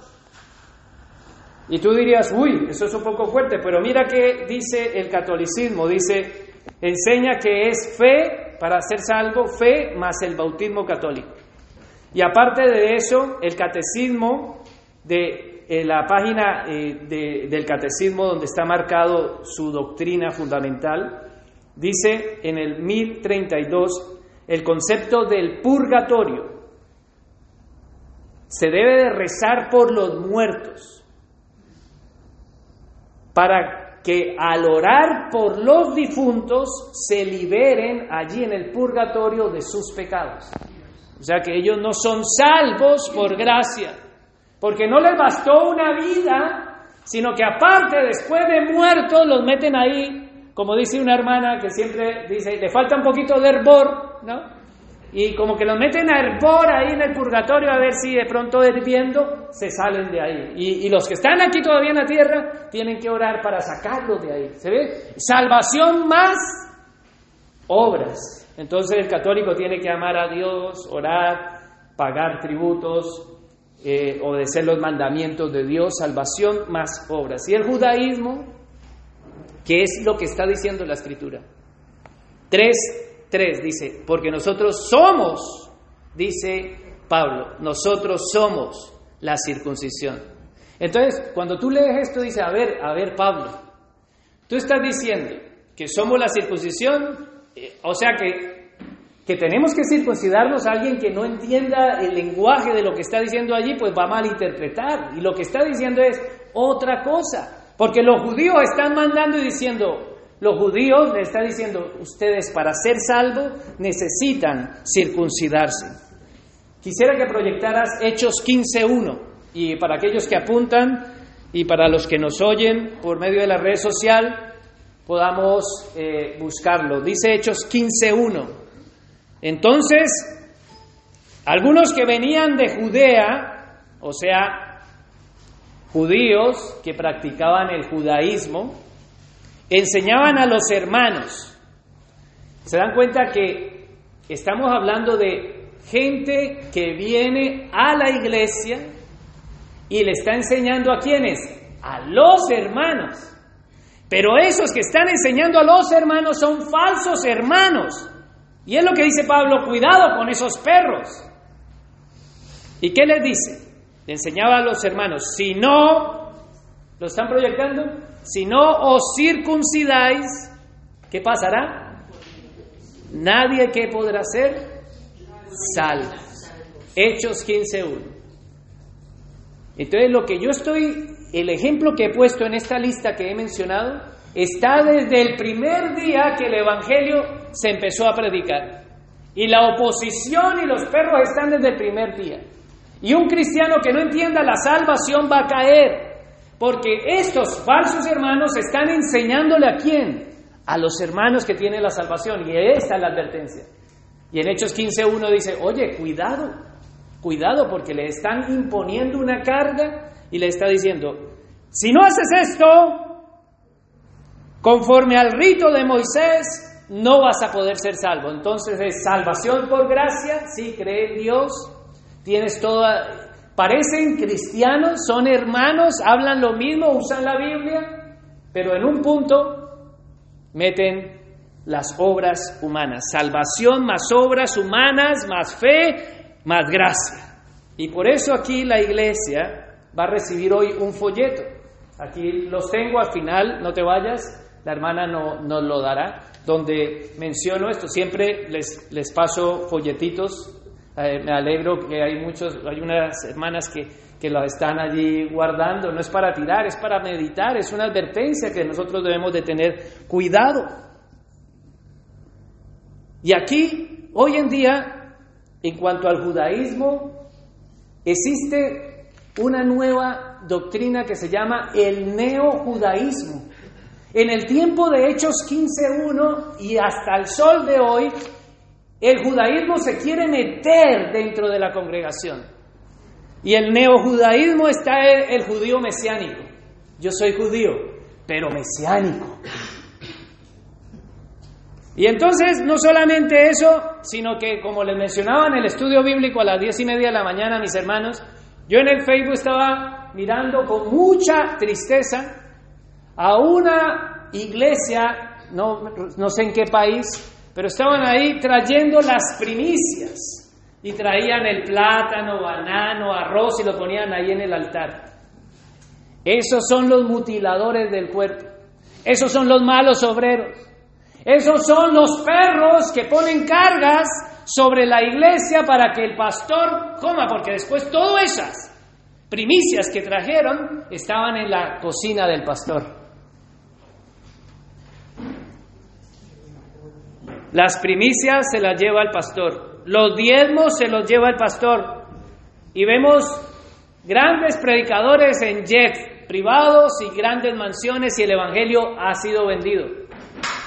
Y tú dirías, uy, eso es un poco fuerte, pero mira que dice el catolicismo, dice, enseña que es fe para ser salvo, fe más el bautismo católico. Y aparte de eso, el catecismo de la página eh, del catecismo donde está marcado su doctrina fundamental, dice en el 1032, el concepto del purgatorio. Se debe de rezar por los muertos para que al orar por los difuntos se liberen allí en el purgatorio de sus pecados. O sea que ellos no son salvos por gracia, porque no les bastó una vida, sino que aparte después de muertos los meten ahí como dice una hermana que siempre dice, le falta un poquito de hervor, ¿no? Y como que lo meten a hervor ahí en el purgatorio a ver si de pronto hirviendo se salen de ahí. Y, y los que están aquí todavía en la tierra tienen que orar para sacarlos de ahí. ¿Se ve? Salvación más obras. Entonces el católico tiene que amar a Dios, orar, pagar tributos, eh, obedecer los mandamientos de Dios, salvación más obras. Y el judaísmo ¿Qué es lo que está diciendo la escritura? 3, 3 dice, porque nosotros somos, dice Pablo, nosotros somos la circuncisión. Entonces, cuando tú lees esto, dice, a ver, a ver, Pablo, tú estás diciendo que somos la circuncisión, eh, o sea que, que tenemos que circuncidarnos a alguien que no entienda el lenguaje de lo que está diciendo allí, pues va a malinterpretar. Y lo que está diciendo es otra cosa. Porque los judíos están mandando y diciendo, los judíos le están diciendo, ustedes para ser salvos necesitan circuncidarse. Quisiera que proyectaras Hechos 15.1 y para aquellos que apuntan y para los que nos oyen por medio de la red social podamos eh, buscarlo. Dice Hechos 15.1. Entonces, algunos que venían de Judea, o sea, judíos que practicaban el judaísmo, enseñaban a los hermanos. Se dan cuenta que estamos hablando de gente que viene a la iglesia y le está enseñando a quienes, a los hermanos. Pero esos que están enseñando a los hermanos son falsos hermanos. Y es lo que dice Pablo, cuidado con esos perros. ¿Y qué les dice? Le enseñaba a los hermanos, si no, ¿lo están proyectando? Si no os circuncidáis, ¿qué pasará? Nadie que podrá ser salvo. Hechos 15.1. Entonces lo que yo estoy, el ejemplo que he puesto en esta lista que he mencionado, está desde el primer día que el Evangelio se empezó a predicar. Y la oposición y los perros están desde el primer día. Y un cristiano que no entienda la salvación va a caer. Porque estos falsos hermanos están enseñándole a quién? A los hermanos que tienen la salvación. Y esta es la advertencia. Y en Hechos 15.1 dice, oye, cuidado, cuidado porque le están imponiendo una carga y le está diciendo, si no haces esto, conforme al rito de Moisés, no vas a poder ser salvo. Entonces es salvación por gracia, sí, cree en Dios, tienes toda, Parecen cristianos, son hermanos, hablan lo mismo, usan la Biblia, pero en un punto meten las obras humanas. Salvación más obras humanas, más fe, más gracia. Y por eso aquí la iglesia va a recibir hoy un folleto. Aquí los tengo al final, no te vayas, la hermana no, nos lo dará, donde menciono esto. Siempre les, les paso folletitos eh, me alegro que hay muchos, hay unas hermanas que, que lo están allí guardando. No es para tirar, es para meditar, es una advertencia que nosotros debemos de tener cuidado. Y aquí, hoy en día, en cuanto al judaísmo, existe una nueva doctrina que se llama el neojudaísmo. En el tiempo de Hechos 15.1 y hasta el sol de hoy, el judaísmo se quiere meter dentro de la congregación. Y el neojudaísmo está el, el judío mesiánico. Yo soy judío, pero mesiánico. Y entonces, no solamente eso, sino que, como les mencionaba en el estudio bíblico a las diez y media de la mañana, mis hermanos, yo en el Facebook estaba mirando con mucha tristeza a una iglesia, no, no sé en qué país, pero estaban ahí trayendo las primicias y traían el plátano, banano, arroz y lo ponían ahí en el altar. Esos son los mutiladores del cuerpo. Esos son los malos obreros. Esos son los perros que ponen cargas sobre la iglesia para que el pastor coma, porque después todas esas primicias que trajeron estaban en la cocina del pastor. Las primicias se las lleva el pastor, los diezmos se los lleva el pastor. Y vemos grandes predicadores en jet privados y grandes mansiones y el Evangelio ha sido vendido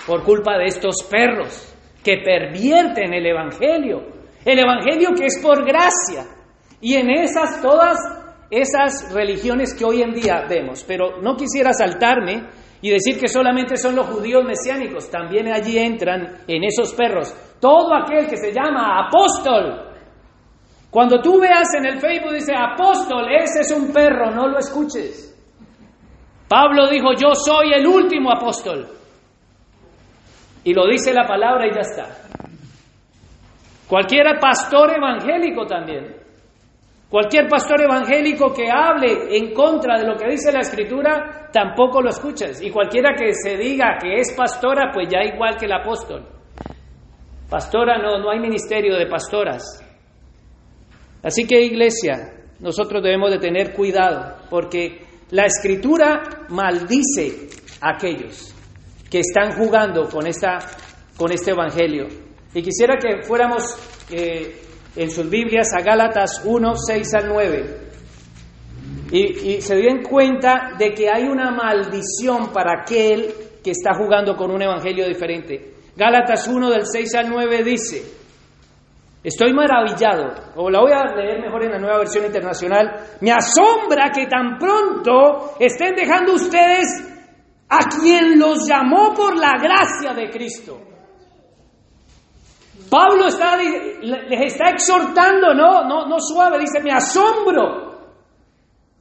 por culpa de estos perros que pervierten el Evangelio. El Evangelio que es por gracia. Y en esas todas esas religiones que hoy en día vemos. Pero no quisiera saltarme y decir que solamente son los judíos mesiánicos, también allí entran en esos perros todo aquel que se llama apóstol. Cuando tú veas en el Facebook dice apóstol, ese es un perro, no lo escuches. Pablo dijo, yo soy el último apóstol. Y lo dice la palabra y ya está. Cualquiera pastor evangélico también. Cualquier pastor evangélico que hable en contra de lo que dice la escritura, tampoco lo escuchas. Y cualquiera que se diga que es pastora, pues ya igual que el apóstol. Pastora no, no hay ministerio de pastoras. Así que iglesia, nosotros debemos de tener cuidado, porque la escritura maldice a aquellos que están jugando con, esta, con este evangelio. Y quisiera que fuéramos eh, en sus Biblias a Gálatas 1, 6 al 9. Y, se den cuenta de que hay una maldición para aquel que está jugando con un evangelio diferente. Gálatas 1 del 6 al 9 dice, estoy maravillado, o la voy a leer mejor en la nueva versión internacional, me asombra que tan pronto estén dejando ustedes a quien los llamó por la gracia de Cristo. Pablo está, les está exhortando, no, no, no suave, dice, me asombro.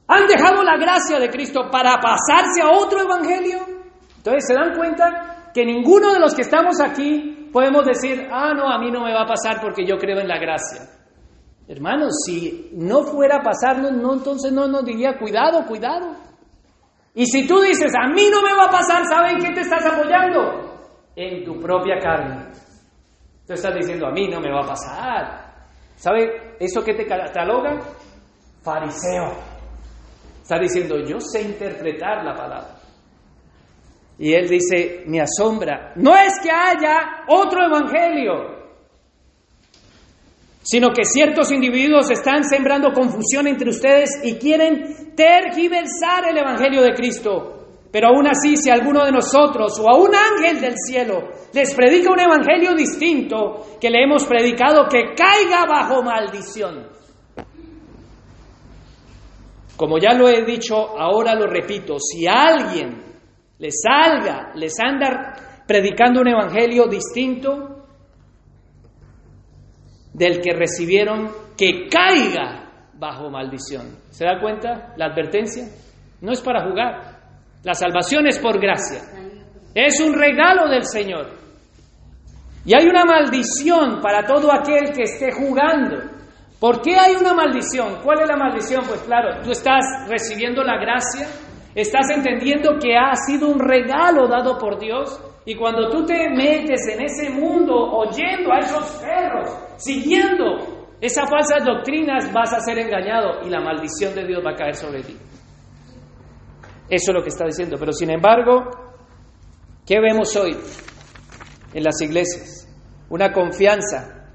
Han dejado la gracia de Cristo para pasarse a otro evangelio. Entonces se dan cuenta que ninguno de los que estamos aquí podemos decir, ah, no, a mí no me va a pasar porque yo creo en la gracia. Hermanos, si no fuera a pasarnos, no, entonces no nos diría, cuidado, cuidado. Y si tú dices, a mí no me va a pasar, ¿saben qué te estás apoyando? En tu propia carne. Tú estás diciendo, a mí no me va a pasar. ¿Sabe eso que te cataloga? Fariseo. Está diciendo, yo sé interpretar la palabra. Y él dice, me asombra, no es que haya otro evangelio, sino que ciertos individuos están sembrando confusión entre ustedes y quieren tergiversar el evangelio de Cristo. Pero aún así, si alguno de nosotros o a un ángel del cielo les predica un evangelio distinto que le hemos predicado, que caiga bajo maldición. Como ya lo he dicho, ahora lo repito, si alguien les salga, les anda predicando un evangelio distinto del que recibieron, que caiga bajo maldición. ¿Se da cuenta la advertencia? No es para jugar. La salvación es por gracia. Es un regalo del Señor. Y hay una maldición para todo aquel que esté jugando. ¿Por qué hay una maldición? ¿Cuál es la maldición? Pues claro, tú estás recibiendo la gracia, Estás entendiendo que ha sido un regalo dado por Dios. Y cuando tú te metes en ese mundo oyendo a esos perros, siguiendo esas falsas doctrinas, vas a ser engañado y la maldición de Dios va a caer sobre ti. Eso es lo que está diciendo. Pero sin embargo, ¿qué vemos hoy en las iglesias? Una confianza,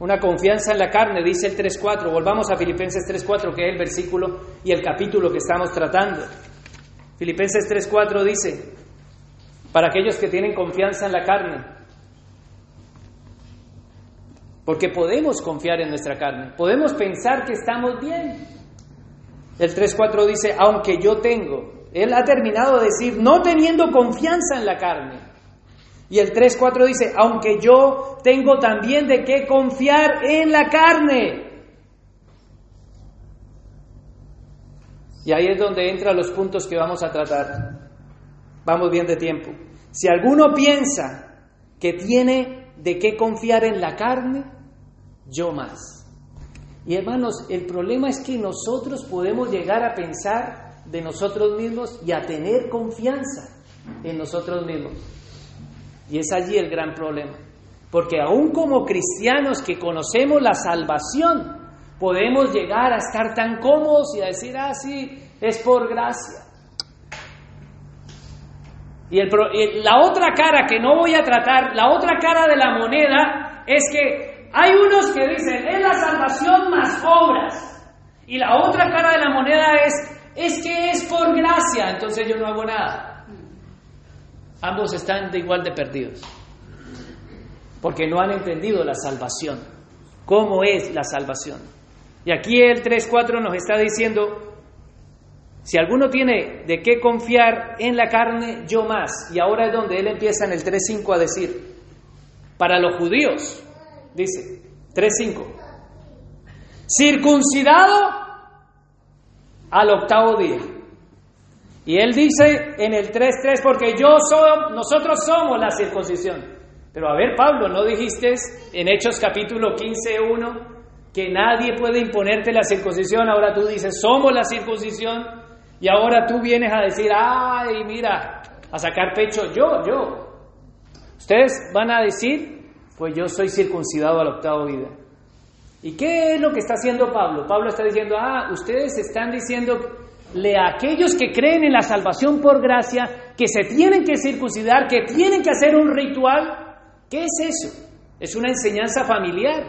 una confianza en la carne, dice el 3.4. Volvamos a Filipenses 3.4, que es el versículo y el capítulo que estamos tratando. Filipenses 3:4 dice, para aquellos que tienen confianza en la carne, porque podemos confiar en nuestra carne, podemos pensar que estamos bien. El 3:4 dice, aunque yo tengo, él ha terminado de decir, no teniendo confianza en la carne. Y el 3:4 dice, aunque yo tengo también de qué confiar en la carne. Y ahí es donde entran los puntos que vamos a tratar. Vamos bien de tiempo. Si alguno piensa que tiene de qué confiar en la carne, yo más. Y hermanos, el problema es que nosotros podemos llegar a pensar de nosotros mismos y a tener confianza en nosotros mismos. Y es allí el gran problema. Porque aún como cristianos que conocemos la salvación, podemos llegar a estar tan cómodos y a decir, ah, sí, es por gracia. Y, el, la otra cara que no voy a tratar, la otra cara de la moneda es que hay unos que dicen, es la salvación más obras. Y la otra cara de la moneda es, es que es por gracia, entonces yo no hago nada. Ambos están de igual de perdidos. Porque no han entendido la salvación. ¿Cómo es la salvación? Y aquí el 3.4 nos está diciendo, si alguno tiene de qué confiar en la carne, yo más. Y ahora es donde él empieza en el 3.5 a decir, para los judíos, dice 3.5, circuncidado al octavo día. Y él dice en el 3.3, porque yo soy, nosotros somos la circuncisión. Pero a ver, Pablo, ¿no dijiste en Hechos capítulo 15.1 que nadie puede imponerte la circuncisión, ahora tú dices, somos la circuncisión, y ahora tú vienes a decir, ay, mira, a sacar pecho, yo, yo. Ustedes van a decir, pues yo soy circuncidado al octavo vida. ¿Y qué es lo que está haciendo Pablo? Pablo está diciendo, ah, ustedes están diciendo a aquellos que creen en la salvación por gracia, que se tienen que circuncidar, que tienen que hacer un ritual. ¿Qué es eso? Es una enseñanza familiar.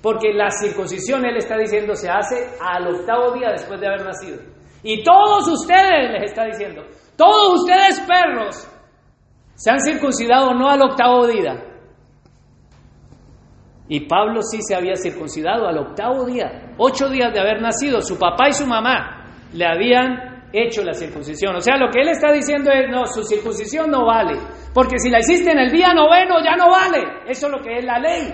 Porque la circuncisión, él está diciendo, se hace al octavo día después de haber nacido. Y todos ustedes, les está diciendo, todos ustedes perros, se han circuncidado no al octavo día. Y Pablo sí se había circuncidado al octavo día, ocho días de haber nacido. Su papá y su mamá le habían hecho la circuncisión. O sea, lo que él está diciendo es, no, su circuncisión no vale. Porque si la hiciste en el día noveno, ya no vale. Eso es lo que es la ley.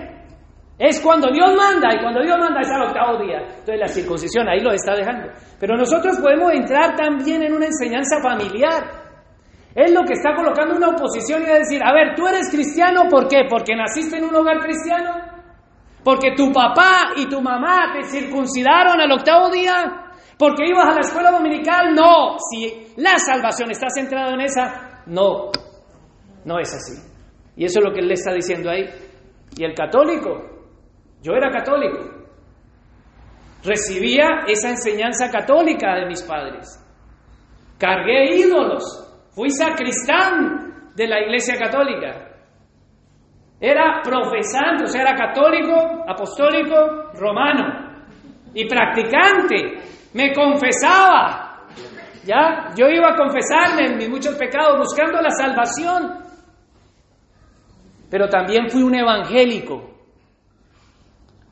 Es cuando Dios manda, y cuando Dios manda es al octavo día. Entonces la circuncisión ahí lo está dejando. Pero nosotros podemos entrar también en una enseñanza familiar. Es lo que está colocando una oposición y decir, a ver, tú eres cristiano, ¿por qué? Porque naciste en un hogar cristiano. Porque tu papá y tu mamá te circuncidaron al octavo día. Porque ibas a la escuela dominical. No, si la salvación está centrada en esa, no, no es así. Y eso es lo que él le está diciendo ahí. Y el católico, yo era católico. Recibía esa enseñanza católica de mis padres. Cargué ídolos. Fui sacristán de la iglesia católica. Era profesante, o sea, era católico, apostólico, romano. Y practicante. Me confesaba. ¿Ya? Yo iba a confesarme en mis muchos pecados buscando la salvación. Pero también fui un evangélico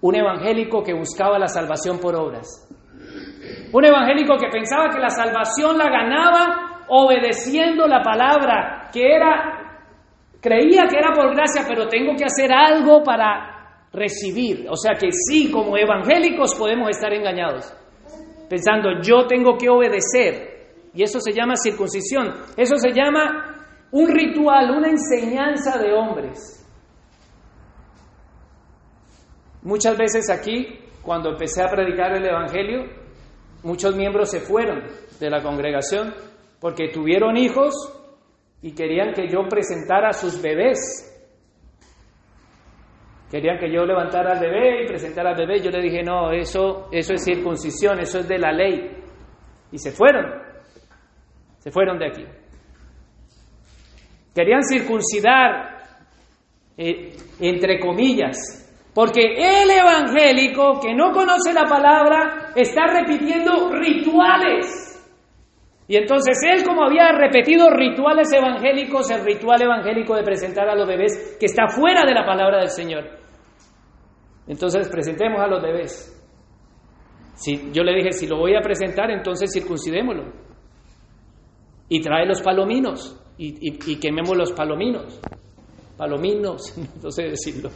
un evangélico que buscaba la salvación por obras. Un evangélico que pensaba que la salvación la ganaba obedeciendo la palabra, que era, creía que era por gracia, pero tengo que hacer algo para recibir. O sea que sí, como evangélicos podemos estar engañados, pensando yo tengo que obedecer. Y eso se llama circuncisión, eso se llama un ritual, una enseñanza de hombres. Muchas veces aquí, cuando empecé a predicar el Evangelio, muchos miembros se fueron de la congregación porque tuvieron hijos y querían que yo presentara a sus bebés. Querían que yo levantara al bebé y presentara al bebé. Yo le dije, no, eso, eso es circuncisión, eso es de la ley. Y se fueron. Se fueron de aquí. Querían circuncidar, eh, entre comillas, porque el evangélico que no conoce la palabra está repitiendo rituales. Y entonces él como había repetido rituales evangélicos, el ritual evangélico de presentar a los bebés que está fuera de la palabra del Señor. Entonces presentemos a los bebés. Si, yo le dije, si lo voy a presentar, entonces circuncidémoslo. Y trae los palominos y, quememos los palominos. Palominos, no sé decirlo.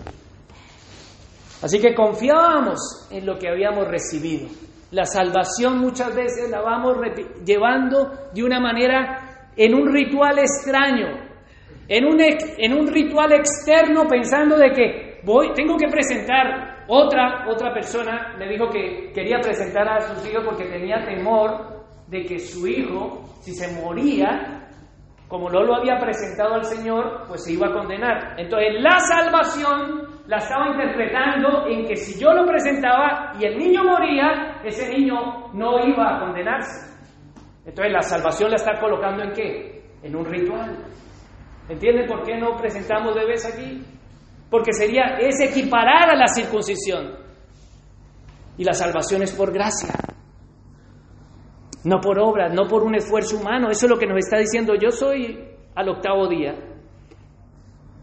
Así que confiábamos en lo que habíamos recibido. La salvación muchas veces la vamos llevando de una manera en un ritual extraño, en un, en un ritual externo pensando de que tengo que presentar otra, otra persona me dijo que quería presentar a sus hijos porque tenía temor de que su hijo, si se moría, como no lo había presentado al Señor, pues se iba a condenar. Entonces la salvación la estaba interpretando en que si yo lo presentaba y el niño moría, ese niño no iba a condenarse. Entonces la salvación la está colocando en qué? En un ritual. ¿Entienden por qué no presentamos bebés aquí? Porque sería, es equiparar a la circuncisión. Y la salvación es por gracia no por obras, no por un esfuerzo humano. Eso es lo que nos está diciendo. Yo soy al octavo día.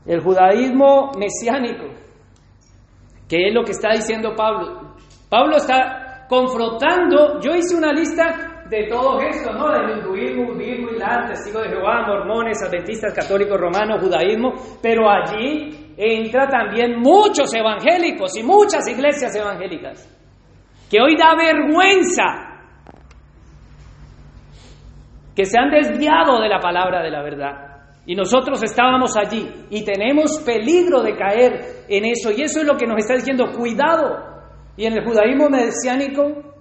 El judaísmo mesiánico, que es lo que está diciendo Pablo. Pablo está confrontando, yo hice una lista de todo esto, ¿no? Del hinduismo, budismo, islam, testigo de Jehová, mormones, adventistas, católicos, romanos, judaísmo, pero allí entra también muchos evangélicos y muchas iglesias evangélicas, que hoy da vergüenza que se han desviado de la palabra de la verdad. Y nosotros estábamos allí y tenemos peligro de caer en eso. Y eso es lo que nos está diciendo, cuidado. Y en el judaísmo mesiánico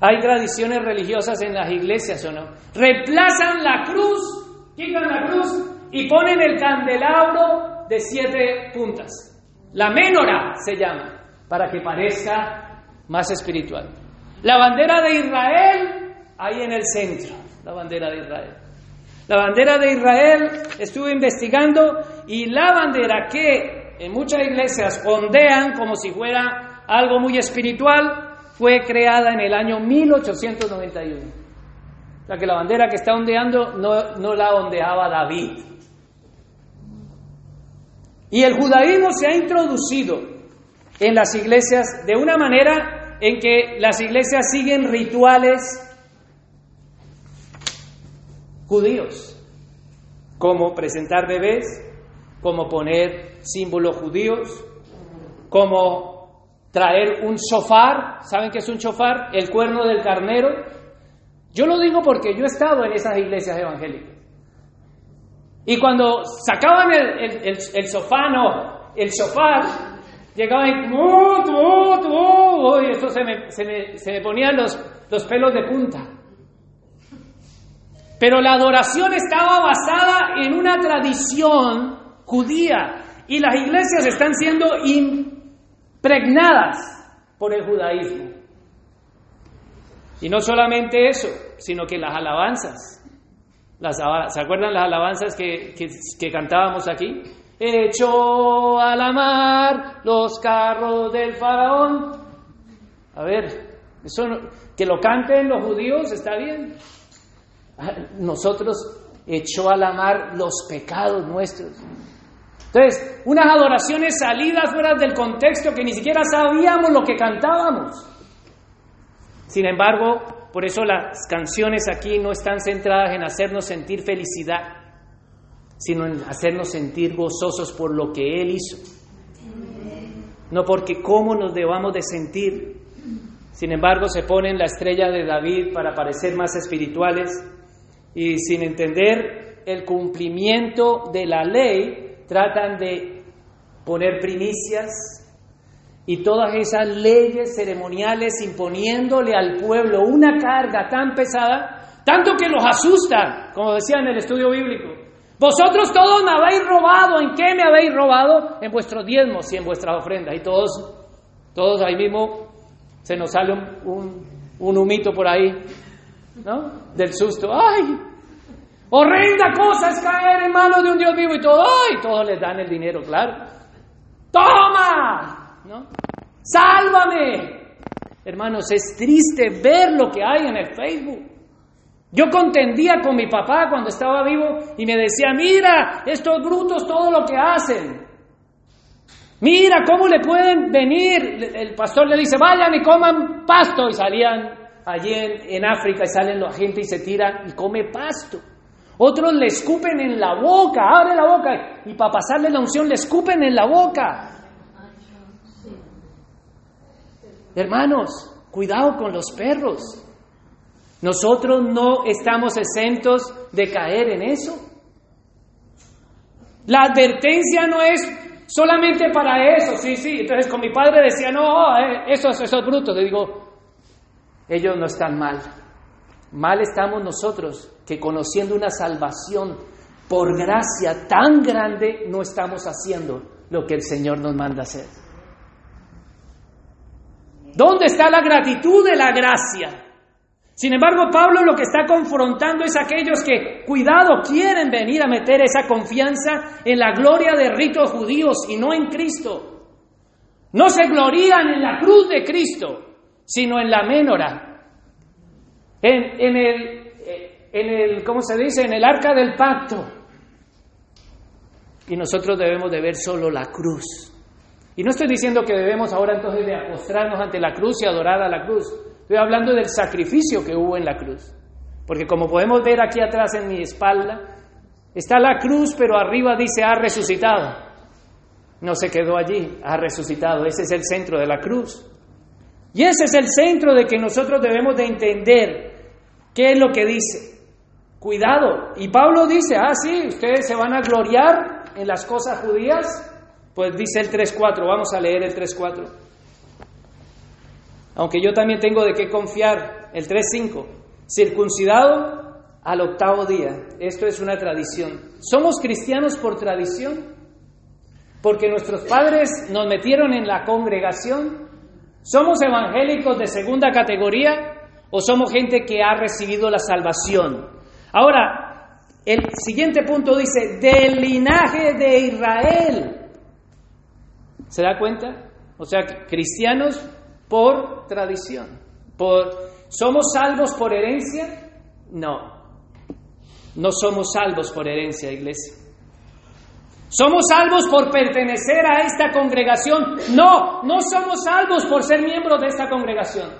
hay tradiciones religiosas en las iglesias o no. Reemplazan la cruz, quitan la cruz y ponen el candelabro de siete puntas. La menora se llama, para que parezca más espiritual. La bandera de Israel ahí en el centro, la bandera de Israel. La bandera de Israel estuve investigando y la bandera que en muchas iglesias ondean como si fuera algo muy espiritual fue creada en el año 1891. O sea que la bandera que está ondeando no, no la ondeaba David. Y el judaísmo se ha introducido en las iglesias de una manera en que las iglesias siguen rituales judíos, como presentar bebés, como poner símbolos judíos, como traer un shofar, ¿saben qué es un shofar? El cuerno del carnero. Yo lo digo porque yo he estado en esas iglesias evangélicas. Y cuando sacaban el, el, el, sofá, no, el shofar, llegaban y, y eso se me, se me, se me ponían los, los pelos de punta. Pero la adoración estaba basada en una tradición judía y las iglesias están siendo impregnadas por el judaísmo. Y no solamente eso, sino que las alabanzas. Las, ¿Se acuerdan las alabanzas que, que, que cantábamos aquí? Echó a la mar los carros del faraón. A ver, eso no, que lo canten los judíos está bien. Nosotros echó a la mar los pecados nuestros. Entonces, unas adoraciones salidas fuera del contexto que ni siquiera sabíamos lo que cantábamos. Sin embargo, por eso las canciones aquí no están centradas en hacernos sentir felicidad, sino en hacernos sentir gozosos por lo que Él hizo. No porque cómo nos debamos de sentir. Sin embargo, se ponen la estrella de David para parecer más espirituales y sin entender el cumplimiento de la ley, tratan de poner primicias y todas esas leyes ceremoniales imponiéndole al pueblo una carga tan pesada, tanto que los asustan, como decía en el estudio bíblico. Vosotros todos me habéis robado, ¿en qué me habéis robado? En vuestros diezmos y en vuestras ofrendas. Y todos, todos ahí mismo se nos sale un, un, un humito por ahí, ¿no? Del susto. ¡Ay! Horrenda cosa es caer en manos de un Dios vivo y todo. ¡Ay! Todos les dan el dinero, claro. ¡Toma! ¿No? ¡Sálvame! Hermanos, es triste ver lo que hay en el Facebook. Yo contendía con mi papá cuando estaba vivo y me decía, mira, estos brutos todo lo que hacen. Mira cómo le pueden venir. El pastor le dice, vayan y coman pasto. Y salían allí en, en África y salen la gente y se tiran y come pasto. Otros le escupen en la boca, abre la boca y para pasarle la unción le escupen en la boca. Hermanos, cuidado con los perros. Nosotros no estamos exentos de caer en eso. La advertencia no es solamente para eso, sí, sí. Entonces con mi padre decía, no, eh, esos, esos brutos. Le digo, ellos no están mal. Mal estamos nosotros que conociendo una salvación por gracia tan grande no estamos haciendo lo que el Señor nos manda hacer. ¿Dónde está la gratitud de la gracia? Sin embargo, Pablo lo que está confrontando es aquellos que, cuidado, quieren venir a meter esa confianza en la gloria de ritos judíos y no en Cristo. No se glorían en la cruz de Cristo, sino en la menora, en, en el, en el, ¿cómo se dice?, en el arca del pacto. Y nosotros debemos de ver solo la cruz. Y no estoy diciendo que debemos ahora entonces de apostrarnos ante la cruz y adorar a la cruz. Estoy hablando del sacrificio que hubo en la cruz. Porque como podemos ver aquí atrás en mi espalda, está la cruz, pero arriba dice ha resucitado. No se quedó allí, ha resucitado. Ese es el centro de la cruz. Y ese es el centro de que nosotros debemos de entender qué es lo que dice. Cuidado. Y Pablo dice, ah, sí, ustedes se van a gloriar en las cosas judías. Pues dice el 3.4, vamos a leer el 3.4. Aunque yo también tengo de qué confiar, el 3.5, circuncidado al octavo día. Esto es una tradición. ¿Somos cristianos por tradición? Porque nuestros padres nos metieron en la congregación. ¿Somos evangélicos de segunda categoría? ¿O somos gente que ha recibido la salvación? Ahora, el siguiente punto dice, del linaje de Israel. ¿Se da cuenta? O sea, cristianos por tradición. Por, ¿Somos salvos por herencia? No. No somos salvos por herencia, iglesia. ¿Somos salvos por pertenecer a esta congregación? No, no somos salvos por ser miembros de esta congregación.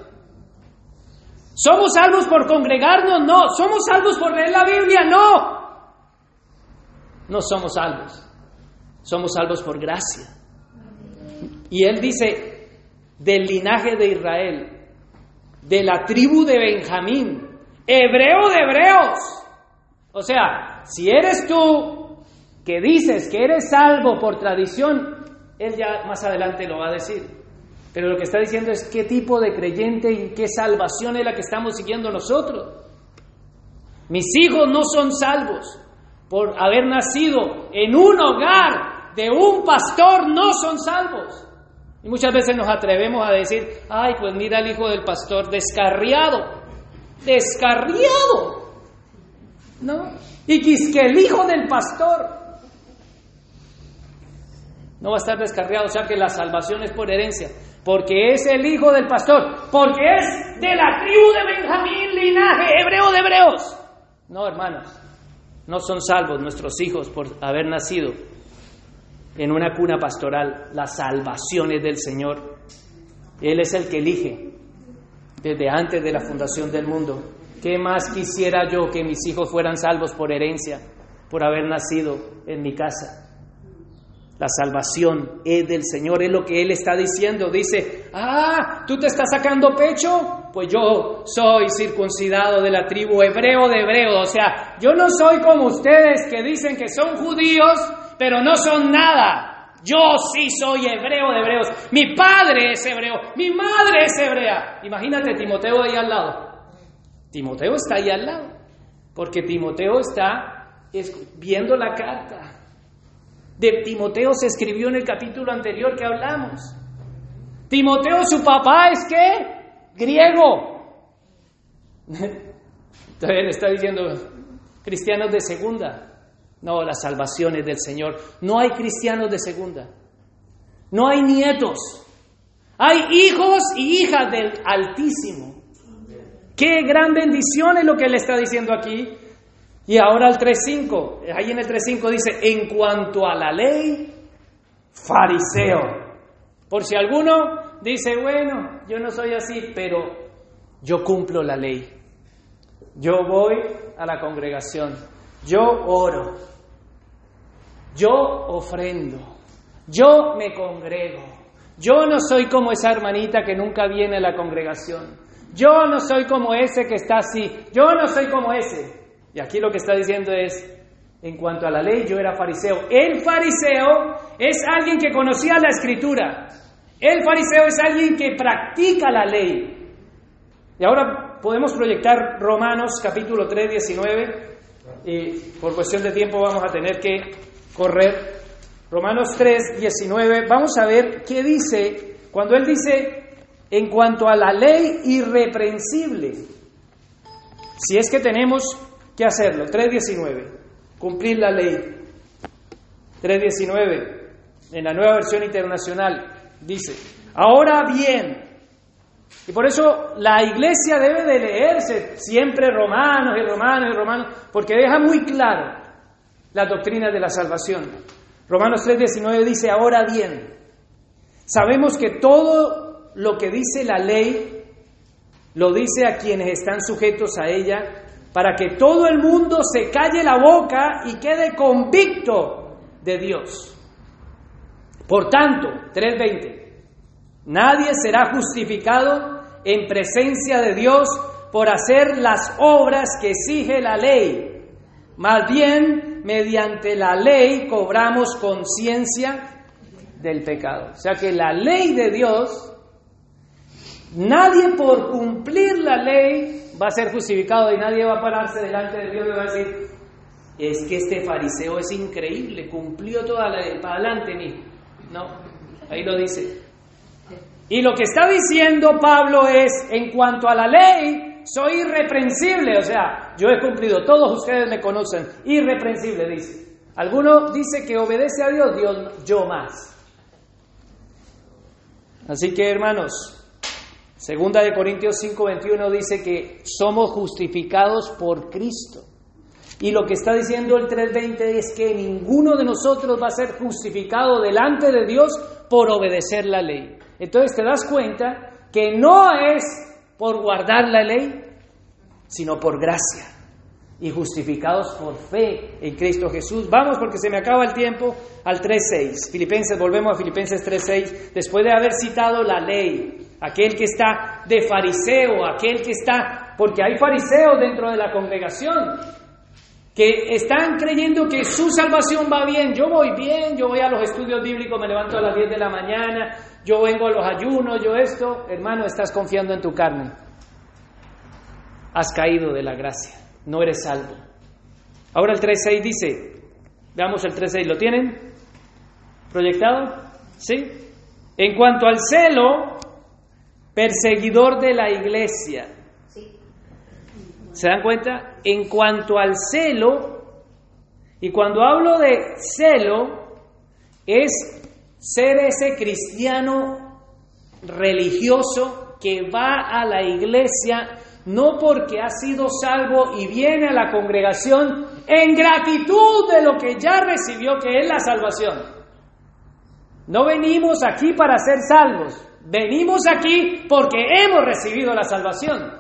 ¿Somos salvos por congregarnos? No. ¿Somos salvos por leer la Biblia? No. No somos salvos. Somos salvos por gracia. Y él dice, del linaje de Israel, de la tribu de Benjamín, hebreo de hebreos. O sea, si eres tú que dices que eres salvo por tradición, él ya más adelante lo va a decir. Pero lo que está diciendo es qué tipo de creyente y qué salvación es la que estamos siguiendo nosotros. Mis hijos no son salvos por haber nacido en un hogar de un pastor, no son salvos. Y muchas veces nos atrevemos a decir, ay, pues mira el hijo del pastor, descarriado, descarriado. ¿No? Y que el hijo del pastor no va a estar descarriado, o sea que la salvación es por herencia porque es el hijo del pastor, porque es de la tribu de Benjamín, linaje hebreo de hebreos. No, hermanos, no son salvos nuestros hijos por haber nacido en una cuna pastoral. La salvación es del Señor. Él es el que elige desde antes de la fundación del mundo. ¿Qué más quisiera yo que mis hijos fueran salvos por herencia, por haber nacido en mi casa? La salvación es del Señor, es lo que Él está diciendo. Dice, ah, tú te estás sacando pecho, pues yo soy circuncidado de la tribu hebreo de hebreo. O sea, yo no soy como ustedes que dicen que son judíos, pero no son nada. Yo sí soy hebreo de hebreos. Mi padre es hebreo, mi madre es hebrea. Imagínate Timoteo ahí al lado. Timoteo está ahí al lado, porque Timoteo está viendo la carta de Timoteo se escribió en el capítulo anterior que hablamos. Timoteo, su papá es qué? Griego. Todavía le está diciendo cristianos de segunda. No, la salvación es del Señor. No hay cristianos de segunda. No hay nietos. Hay hijos y hijas del Altísimo. Qué gran bendición es lo que él está diciendo aquí. Y ahora el 3.5, ahí en el 3.5 dice, en cuanto a la ley, fariseo. Por si alguno dice, bueno, yo no soy así, pero yo cumplo la ley. Yo voy a la congregación, yo oro, yo ofrendo, yo me congrego. Yo no soy como esa hermanita que nunca viene a la congregación. Yo no soy como ese que está así. Yo no soy como ese. Y aquí lo que está diciendo es, en cuanto a la ley, yo era fariseo. El fariseo es alguien que conocía la escritura. El fariseo es alguien que practica la ley. Y ahora podemos proyectar Romanos capítulo 3, 19. Y por cuestión de tiempo vamos a tener que correr. Romanos 3, 19. Vamos a ver qué dice cuando él dice en cuanto a la ley irreprensible. Si es que tenemos ¿Qué hacerlo? 3.19. Cumplir la ley. 3.19. En la nueva versión internacional dice, ahora bien, y por eso la iglesia debe de leerse siempre romanos y romanos y romanos, porque deja muy claro la doctrina de la salvación. Romanos 3:19 dice, ahora bien, sabemos que todo lo que dice la ley lo dice a quienes están sujetos a ella, para que todo el mundo se calle la boca y quede convicto de Dios. Por tanto, 3.20, nadie será justificado en presencia de Dios por hacer las obras que exige la ley. Más bien, mediante la ley cobramos conciencia del pecado. O sea que la ley de Dios, nadie por cumplir la ley va a ser justificado y nadie va a pararse delante de Dios y va a decir, es que este fariseo es increíble, cumplió toda la ley, para adelante, mi. No, ahí lo dice. Y lo que está diciendo Pablo es, en cuanto a la ley, soy irreprensible, o sea, yo he cumplido, todos ustedes me conocen, irreprensible, dice. Alguno dice que obedece a Dios, Dios yo más. Así que hermanos, segunda de Corintios 5:21 dice que somos justificados por Cristo. Y lo que está diciendo el 3.20 es que ninguno de nosotros va a ser justificado delante de Dios por obedecer la ley. Entonces te das cuenta que no es por guardar la ley, sino por gracia y justificados por fe en Cristo Jesús. Vamos porque se me acaba el tiempo al 3.6. Filipenses, volvemos a Filipenses 3.6. Después de haber citado la ley, aquel que está de fariseo, aquel que está, porque hay fariseos dentro de la congregación que están creyendo que su salvación va bien. Yo voy bien, yo voy a los estudios bíblicos, me levanto a las 10 de la mañana, yo vengo a los ayunos, yo esto. Hermano, estás confiando en tu carne. Has caído de la gracia, no eres salvo. Ahora el 3.6 dice, veamos el 3.6, ¿lo tienen? ¿Proyectado? ¿Sí? En cuanto al celo, perseguidor de la iglesia. ¿Se dan cuenta? En cuanto al celo, y cuando hablo de celo, es ser ese cristiano religioso que va a la iglesia no porque ha sido salvo y viene a la congregación en gratitud de lo que ya recibió, que es la salvación. No venimos aquí para ser salvos, venimos aquí porque hemos recibido la salvación.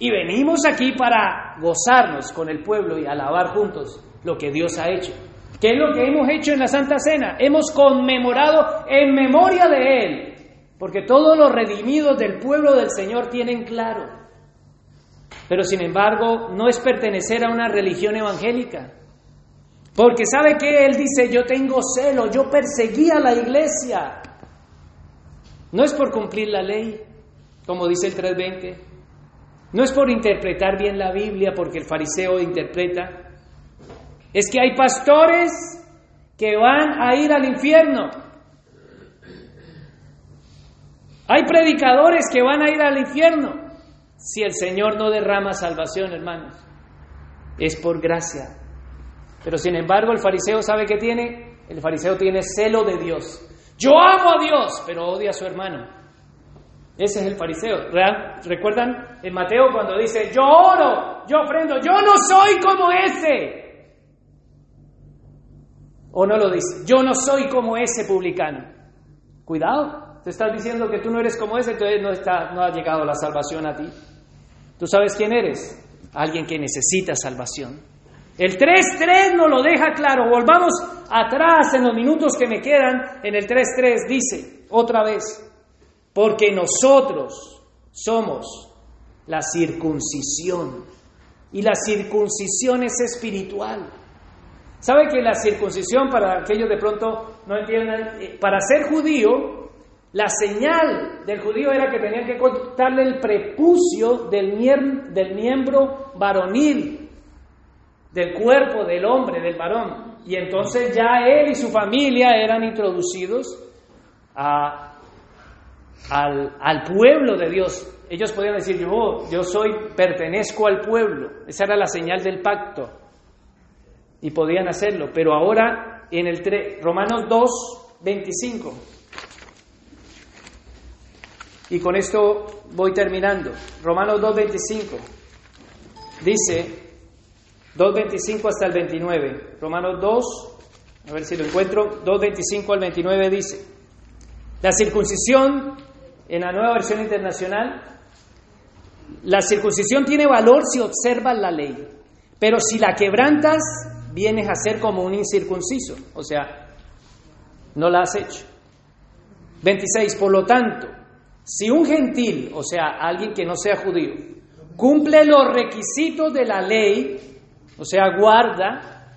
Y venimos aquí para gozarnos con el pueblo y alabar juntos lo que Dios ha hecho. ¿Qué es lo que hemos hecho en la Santa Cena? Hemos conmemorado en memoria de Él, porque todos los redimidos del pueblo del Señor tienen claro. Pero sin embargo, no es pertenecer a una religión evangélica. Porque sabe que Él dice, yo tengo celo, yo perseguí a la iglesia. No es por cumplir la ley, como dice el 320. No es por interpretar bien la Biblia, porque el fariseo interpreta. Es que hay pastores que van a ir al infierno. Hay predicadores que van a ir al infierno si el Señor no derrama salvación, hermanos. Es por gracia. Pero sin embargo, el fariseo sabe que tiene, el fariseo tiene celo de Dios. Yo amo a Dios, pero odia a su hermano. Ese es el fariseo. ¿Recuerdan en Mateo cuando dice, yo oro, yo ofrendo, yo no soy como ese? ¿O no lo dice? Yo no soy como ese publicano. Cuidado, te estás diciendo que tú no eres como ese, entonces no, ha llegado la salvación a ti. ¿Tú sabes quién eres? Alguien que necesita salvación. El 3.3 nos lo deja claro. Volvamos atrás en los minutos que me quedan. En el 3.3 dice, otra vez, porque nosotros somos la circuncisión y la circuncisión es espiritual. ¿Sabe que la circuncisión, para aquellos de pronto no entiendan, eh, para ser judío, la señal del judío era que tenían que cortarle el prepucio del, del miembro varonil, del cuerpo del hombre, del varón. Y entonces ya él y su familia eran introducidos a al, al, pueblo de Dios. Ellos podían decir, yo, yo soy, pertenezco al pueblo. Esa era la señal del pacto. Y podían hacerlo. Pero ahora, en el Romanos 2, 25. Y con esto voy terminando. Romanos 2, 25. Dice, 2.25 hasta el 29. Romanos 2, a ver si lo encuentro, 2.25 al 29 dice, la circuncisión en la nueva versión internacional, la circuncisión tiene valor si observas la ley, pero si la quebrantas, vienes a ser como un incircunciso, o sea, no la has hecho. 26. Por lo tanto, si un gentil, o sea, alguien que no sea judío, cumple los requisitos de la ley, o sea, guarda,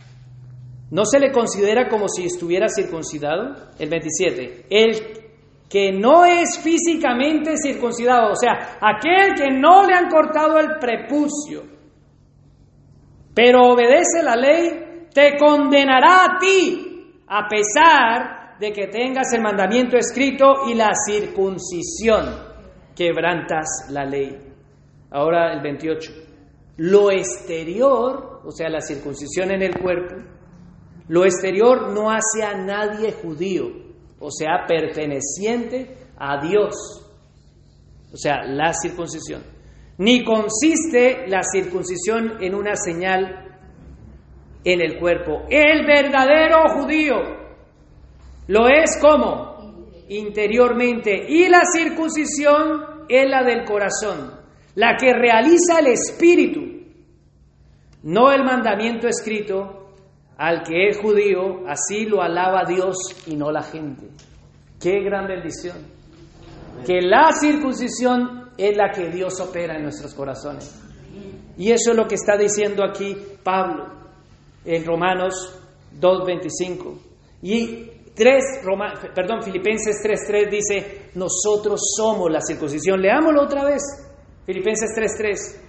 no se le considera como si estuviera circuncidado. El 27. El que no es físicamente circuncidado, o sea, aquel que no le han cortado el prepucio, pero obedece la ley, te condenará a ti, a pesar de que tengas el mandamiento escrito y la circuncisión, quebrantas la ley. Ahora el 28. Lo exterior, o sea, la circuncisión en el cuerpo, lo exterior no hace a nadie judío, o sea, perteneciente a Dios. O sea, la circuncisión. Ni consiste la circuncisión en una señal en el cuerpo. El verdadero judío lo es como interiormente. Y la circuncisión es la del corazón, la que realiza el espíritu, no el mandamiento escrito. Al que es judío, así lo alaba Dios y no la gente. Qué gran bendición. Que la circuncisión es la que Dios opera en nuestros corazones. Y eso es lo que está diciendo aquí Pablo en Romanos 2.25. Y 3, perdón, Filipenses 3.3 dice, nosotros somos la circuncisión. Leámoslo otra vez. Filipenses 3.3.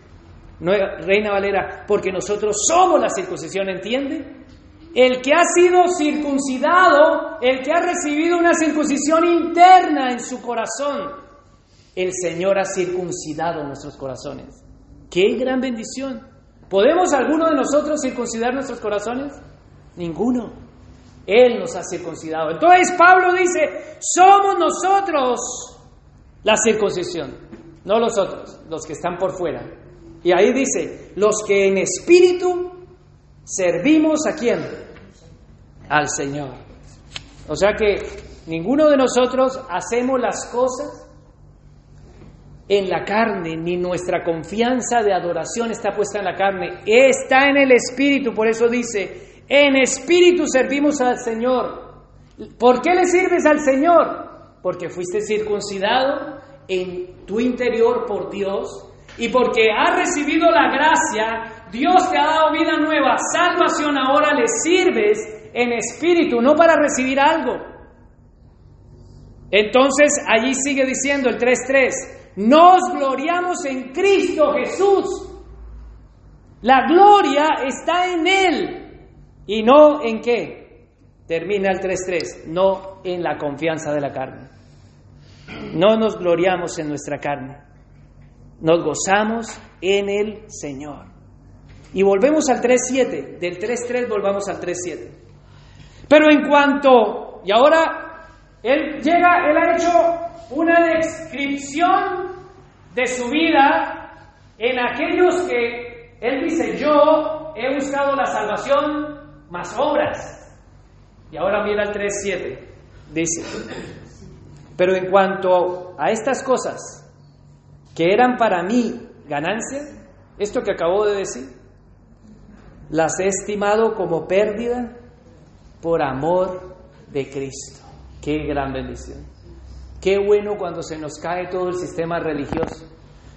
Reina Valera, porque nosotros somos la circuncisión, ¿entiende? El que ha sido circuncidado, el que ha recibido una circuncisión interna en su corazón, el Señor ha circuncidado nuestros corazones. ¡Qué gran bendición! ¿Podemos alguno de nosotros circuncidar nuestros corazones? Ninguno. Él nos ha circuncidado. Entonces Pablo dice, somos nosotros la circuncisión, no los otros, los que están por fuera. Y ahí dice, los que en espíritu servimos a quién? Al Señor. O sea que ninguno de nosotros hacemos las cosas en la carne, ni nuestra confianza de adoración está puesta en la carne, está en el Espíritu, por eso dice, en Espíritu servimos al Señor. ¿Por qué le sirves al Señor? Porque fuiste circuncidado en tu interior por Dios y porque has recibido la gracia, Dios te ha dado vida nueva, salvación, ahora le sirves en espíritu, no para recibir algo. Entonces allí sigue diciendo el 3.3, nos gloriamos en Cristo Jesús. La gloria está en Él y no en qué. Termina el 3.3, no en la confianza de la carne. No nos gloriamos en nuestra carne, nos gozamos en el Señor. Y volvemos al 3.7, del 3.3 volvamos al 3.7. Pero en cuanto, y ahora él llega, él ha hecho una descripción de su vida en aquellos que él dice, yo he buscado la salvación más obras. Y ahora mira el 3.7, dice, pero en cuanto a estas cosas que eran para mí ganancia, esto que acabo de decir, las he estimado como pérdida por amor de Cristo. Qué gran bendición. Qué bueno cuando se nos cae todo el sistema religioso.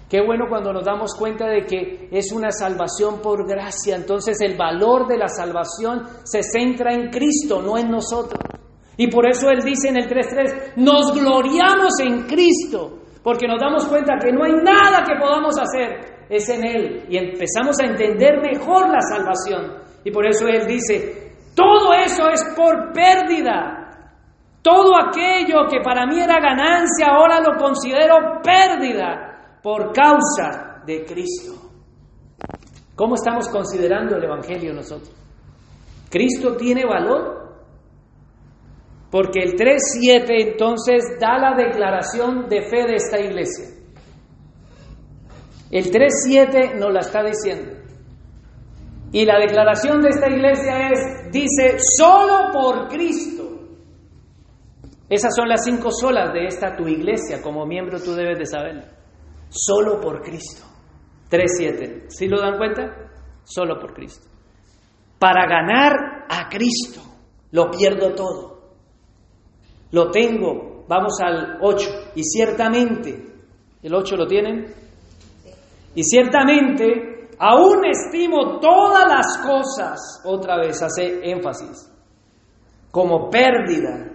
Qué bueno cuando nos damos cuenta de que es una salvación por gracia. Entonces el valor de la salvación se centra en Cristo, no en nosotros. Y por eso Él dice en el 3.3, nos gloriamos en Cristo, porque nos damos cuenta que no hay nada que podamos hacer, es en Él. Y empezamos a entender mejor la salvación. Y por eso Él dice, todo eso es por pérdida. Todo aquello que para mí era ganancia, ahora lo considero pérdida por causa de Cristo. ¿Cómo estamos considerando el Evangelio nosotros? ¿Cristo tiene valor? Porque el 3.7 entonces da la declaración de fe de esta iglesia. El 3.7 nos la está diciendo. Y la declaración de esta iglesia es, dice, solo por Cristo. Esas son las cinco solas de esta tu iglesia, como miembro tú debes de saberlo. Solo por Cristo. 3.7. ¿Sí lo dan cuenta? Solo por Cristo. Para ganar a Cristo, lo pierdo todo. Lo tengo. Vamos al 8. Y ciertamente, ¿el 8 lo tienen? Y ciertamente Aún estimo todas las cosas, otra vez hace énfasis, como pérdida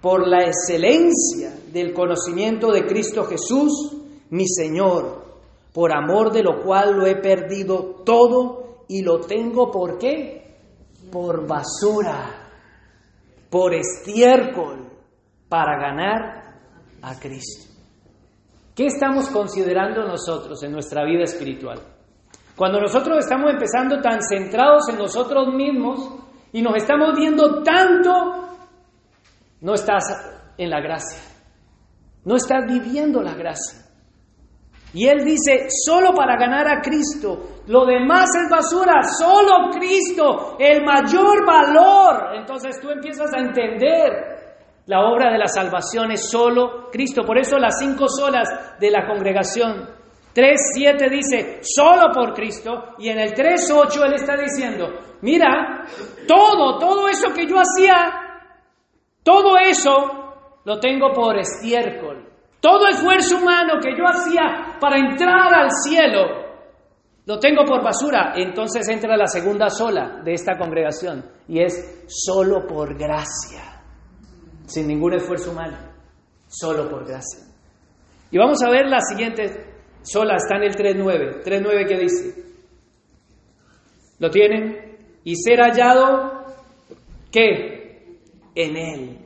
por la excelencia del conocimiento de Cristo Jesús, mi Señor, por amor de lo cual lo he perdido todo y lo tengo por qué? Por basura, por estiércol, para ganar a Cristo. ¿Qué estamos considerando nosotros en nuestra vida espiritual? Cuando nosotros estamos empezando tan centrados en nosotros mismos y nos estamos viendo tanto, no estás en la gracia, no estás viviendo la gracia. Y él dice, solo para ganar a Cristo, lo demás es basura, solo Cristo, el mayor valor. Entonces tú empiezas a entender la obra de la salvación es solo Cristo. Por eso las cinco solas de la congregación 3.7 dice, solo por Cristo, y en el 3.8 él está diciendo, mira, todo, todo eso que yo hacía, todo eso lo tengo por estiércol. Todo esfuerzo humano que yo hacía para entrar al cielo, lo tengo por basura. Entonces entra la segunda sola de esta congregación, y es solo por gracia, sin ningún esfuerzo humano, solo por gracia. Y vamos a ver la siguiente Sola está en el 3.9. 3.9 que dice. ¿Lo tienen? Y ser hallado, ¿qué? En Él.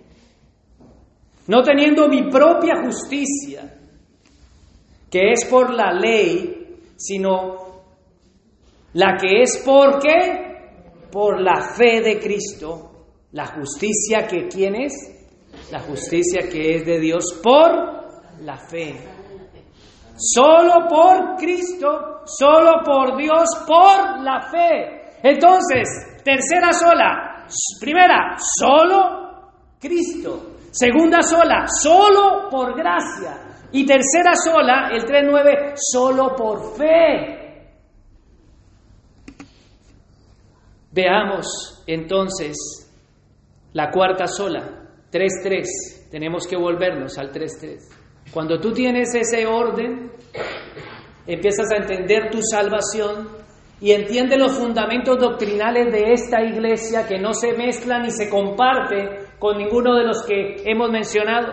No teniendo mi propia justicia, que es por la ley, sino la que es por qué? Por la fe de Cristo. La justicia que quién es? La justicia que es de Dios por la fe. Solo por Cristo, solo por Dios, por la fe. Entonces, tercera sola, primera, solo Cristo. Segunda sola, solo por gracia. Y tercera sola, el 3.9, solo por fe. Veamos entonces la cuarta sola, 3.3. Tenemos que volvernos al 3.3. Cuando tú tienes ese orden, empiezas a entender tu salvación y entiendes los fundamentos doctrinales de esta iglesia que no se mezclan ni se comparte con ninguno de los que hemos mencionado.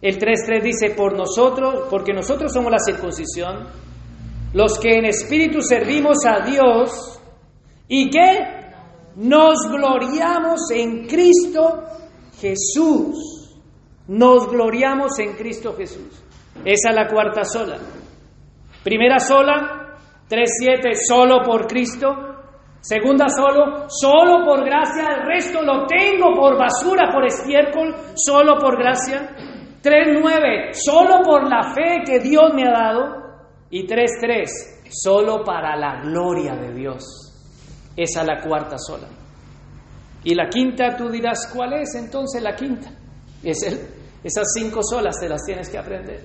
El 3.3 dice, por nosotros, porque nosotros somos la circuncisión, los que en espíritu servimos a Dios y que nos gloriamos en Cristo Jesús nos gloriamos en Cristo Jesús. Esa es la cuarta sola. Primera sola, 3.7, solo por Cristo. Segunda solo, solo por gracia. El resto lo tengo por basura, por estiércol, solo por gracia. 3.9, solo por la fe que Dios me ha dado. Y 3.3, solo para la gloria de Dios. Esa es la cuarta sola. Y la quinta, tú dirás, ¿cuál es entonces la quinta? Es el esas cinco solas te las tienes que aprender.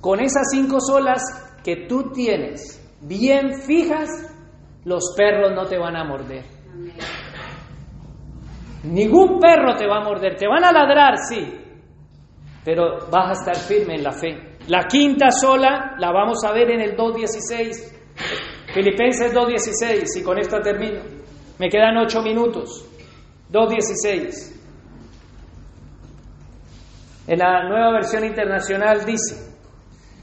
Con esas cinco solas que tú tienes bien fijas, los perros no te van a morder. Ningún perro te va a morder, te van a ladrar, sí, pero vas a estar firme en la fe. La quinta sola la vamos a ver en el 2.16, Filipenses 2.16, y con esta termino. Me quedan ocho minutos. 2.16. En la nueva versión internacional dice,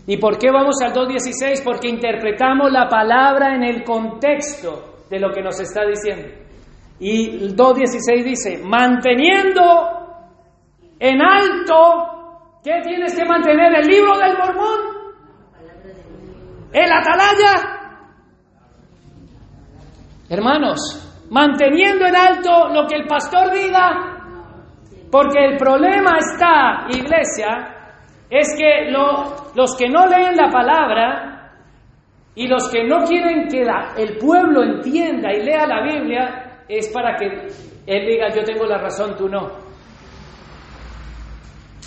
¿y por qué vamos al 2.16? Porque interpretamos la palabra en el contexto de lo que nos está diciendo. Y el 2.16 dice, manteniendo en alto, ¿qué tienes que mantener? ¿El libro del mormón? ¿El atalaya? Hermanos, manteniendo en alto lo que el pastor diga, porque el problema está, iglesia, es que los que no leen la palabra y los que no quieren que el pueblo entienda y lea la Biblia, es para que él diga yo tengo la razón, tú no.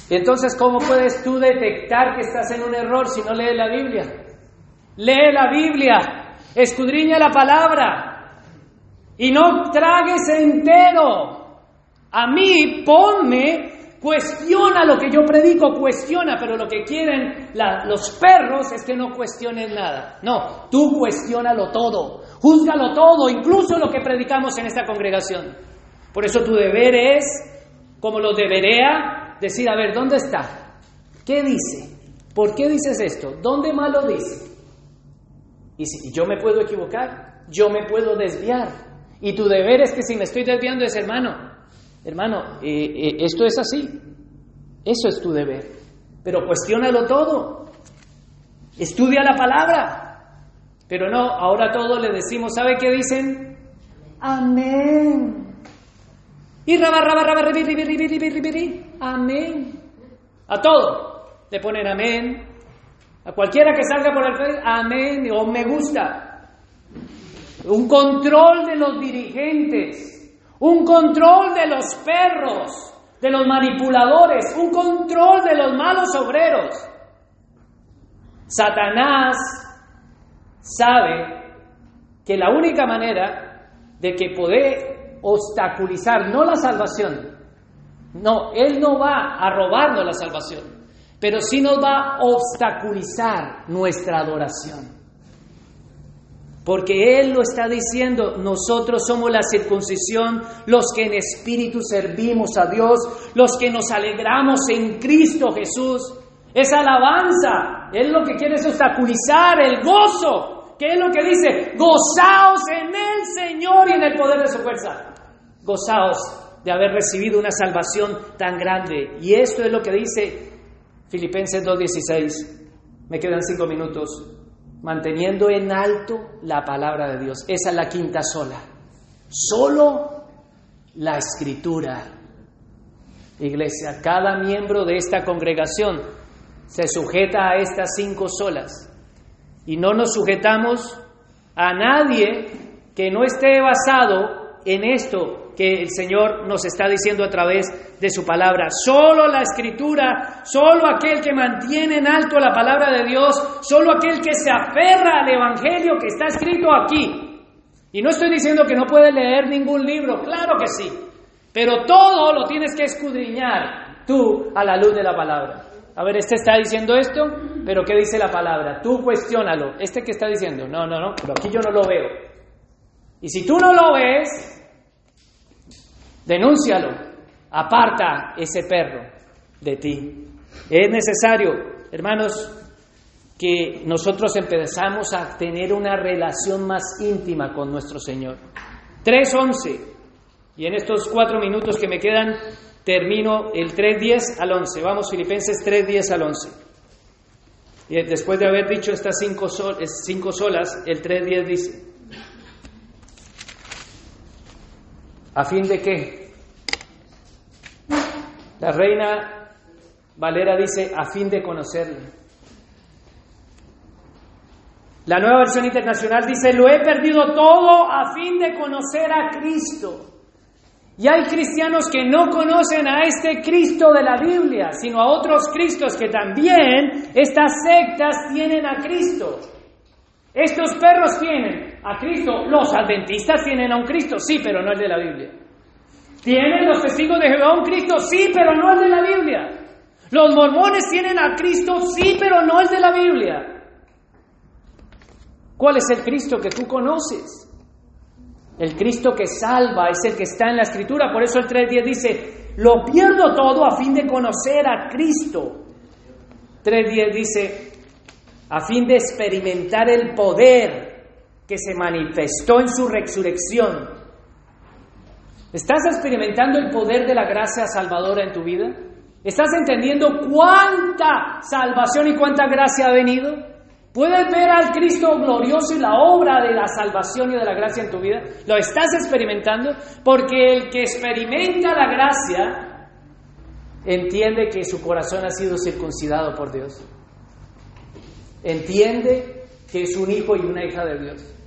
Entonces, ¿cómo puedes tú detectar que estás en un error si no lees la Biblia? Lee la Biblia, escudriña la palabra y no tragues entero. A mí, ponme, cuestiona lo que yo predico, cuestiona, pero lo que quieren los perros es que no cuestionen nada. No, tú cuestionalo todo, júzgalo todo, incluso lo que predicamos en esta congregación. Por eso tu deber es, como lo debería, decir, a ver, ¿dónde está? ¿Qué dice? ¿Por qué dices esto? ¿Dónde más lo dice? Y si yo me puedo equivocar, yo me puedo desviar. Y tu deber es que si me estoy desviando es, hermano, Hermano, eh, eh, esto es así. Eso es tu deber. pero cuestiónalo todo. Estudia la palabra. Pero no, ahora todos le decimos, ¿sabe qué dicen? Amén. Y raba, raba, raba, ribi, ribi, ribi. Amén. A todo le ponen amén. A cualquiera que salga por el Facebook, amén o me gusta. Un control de los dirigentes, un control de los perros, de los manipuladores, un control de los malos obreros. Satanás sabe que la única manera de que puede obstaculizar, no la salvación, no, Él no va a robarnos la salvación, pero sí nos va a obstaculizar nuestra adoración. Porque Él lo está diciendo, nosotros somos la circuncisión, los que en espíritu servimos a Dios, los que nos alegramos en Cristo Jesús. Es alabanza, Él lo que quiere es obstaculizar el gozo, que es lo que dice, gozaos en el Señor y en el poder de su fuerza. Gozaos de haber recibido una salvación tan grande. Y esto es lo que dice Filipenses 2.16. Me quedan cinco minutos manteniendo en alto la palabra de Dios. Esa es la quinta sola. Solo la escritura. Iglesia, cada miembro de esta congregación se sujeta a estas cinco solas. Y no nos sujetamos a nadie que no esté basado en esto que el Señor nos está diciendo a través de su palabra. Solo la escritura, solo aquel que mantiene en alto la palabra de Dios, solo aquel que se aferra al Evangelio que está escrito aquí. Y no estoy diciendo que no puedes leer ningún libro, claro que sí, pero todo lo tienes que escudriñar tú a la luz de la palabra. A ver, este está diciendo esto, pero ¿qué dice la palabra? Tú cuestiónalo. ¿Este que está diciendo? No, no, no, pero aquí yo no lo veo. Y si tú no lo ves, denúncialo, aparta ese perro de ti. Es necesario, hermanos, que nosotros empezamos a tener una relación más íntima con nuestro Señor. 3.11, y en estos cuatro minutos que me quedan, termino el 3.10 al 11. Vamos, Filipenses 3.10 al 11. Y después de haber dicho estas cinco, cinco solas, el 3.10 dice, ¿A fin de qué? La reina Valera dice, a fin de conocerle. La nueva versión internacional dice, lo he perdido todo a fin de conocer a Cristo. Y hay cristianos que no conocen a este Cristo de la Biblia, sino a otros Cristos que también estas sectas tienen a Cristo. Estos perros tienen a Cristo, los adventistas tienen a un Cristo, sí, pero no el de la Biblia. ¿Tienen los testigos de Jehová un Cristo? Sí, pero no el de la Biblia. Los mormones tienen a Cristo, sí, pero no el de la Biblia. ¿Cuál es el Cristo que tú conoces? El Cristo que salva es el que está en la Escritura. Por eso el 3.10 dice, lo pierdo todo a fin de conocer a Cristo. 3.10 dice, a fin de experimentar el poder que se manifestó en su resurrección ¿Estás experimentando el poder de la gracia salvadora en tu vida? ¿Estás entendiendo cuánta salvación y cuánta gracia ha venido? ¿Puedes ver al Cristo glorioso y la obra de la salvación y de la gracia en tu vida? ¿Lo estás experimentando? Porque el que experimenta la gracia entiende que su corazón ha sido circuncidado por Dios. Entiende que es un hijo y una hija de Dios.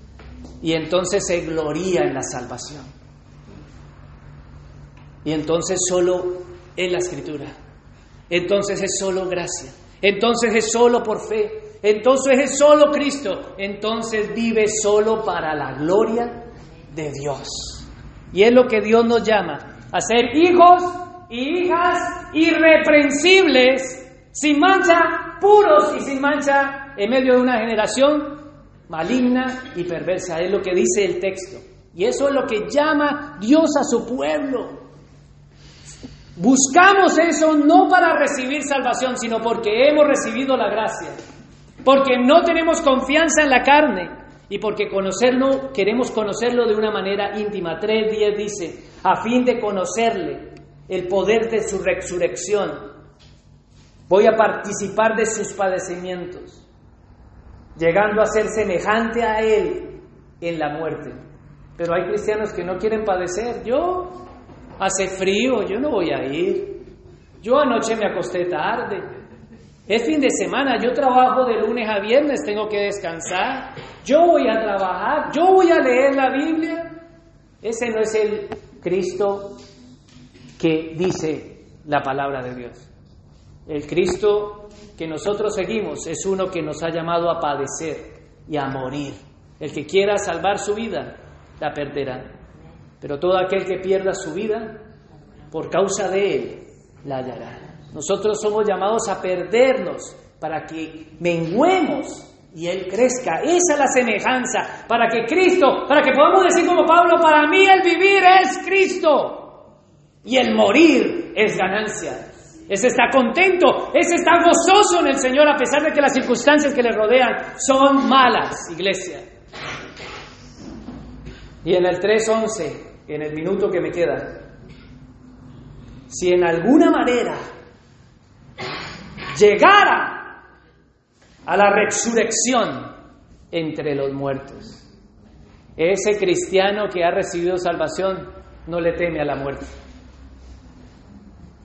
Y entonces se gloria en la salvación. Y entonces solo es la escritura. Entonces es solo gracia. Entonces es solo por fe. Entonces es solo Cristo. Entonces vive solo para la gloria de Dios. Y es lo que Dios nos llama, a ser hijos y hijas irreprensibles, sin mancha, puros y sin mancha, en medio de una generación maligna y perversa. Es lo que dice el texto. Y eso es lo que llama Dios a su pueblo. Buscamos eso no para recibir salvación, sino porque hemos recibido la gracia, porque no tenemos confianza en la carne y porque conocerlo, queremos conocerlo de una manera íntima. 3.10 dice, a fin de conocerle el poder de su resurrección Voy a participar de sus padecimientos, llegando a ser semejante a Él en la muerte. Pero hay cristianos que no quieren padecer. Yo, hace frío, yo no voy a ir. Yo anoche me acosté tarde. Es fin de semana, yo trabajo de lunes a viernes, tengo que descansar. Yo voy a trabajar, yo voy a leer la Biblia. Ese no es el Cristo que dice la palabra de Dios. El Cristo que nosotros seguimos es uno que nos ha llamado a padecer y a morir. El que quiera salvar su vida, la perderá. Pero todo aquel que pierda su vida, por causa de él, la hallará. Nosotros somos llamados a perdernos para que menguemos y Él crezca. Esa es la semejanza, para que Cristo, para que podamos decir como Pablo, para mí el vivir es Cristo y el morir es ganancia. Ese está contento, ese está gozoso en el Señor a pesar de que las circunstancias que le rodean son malas, iglesia. Y en el 3.11, en el minuto que me queda, si en alguna manera llegara a la resurrección entre los muertos, ese cristiano que ha recibido salvación no le teme a la muerte.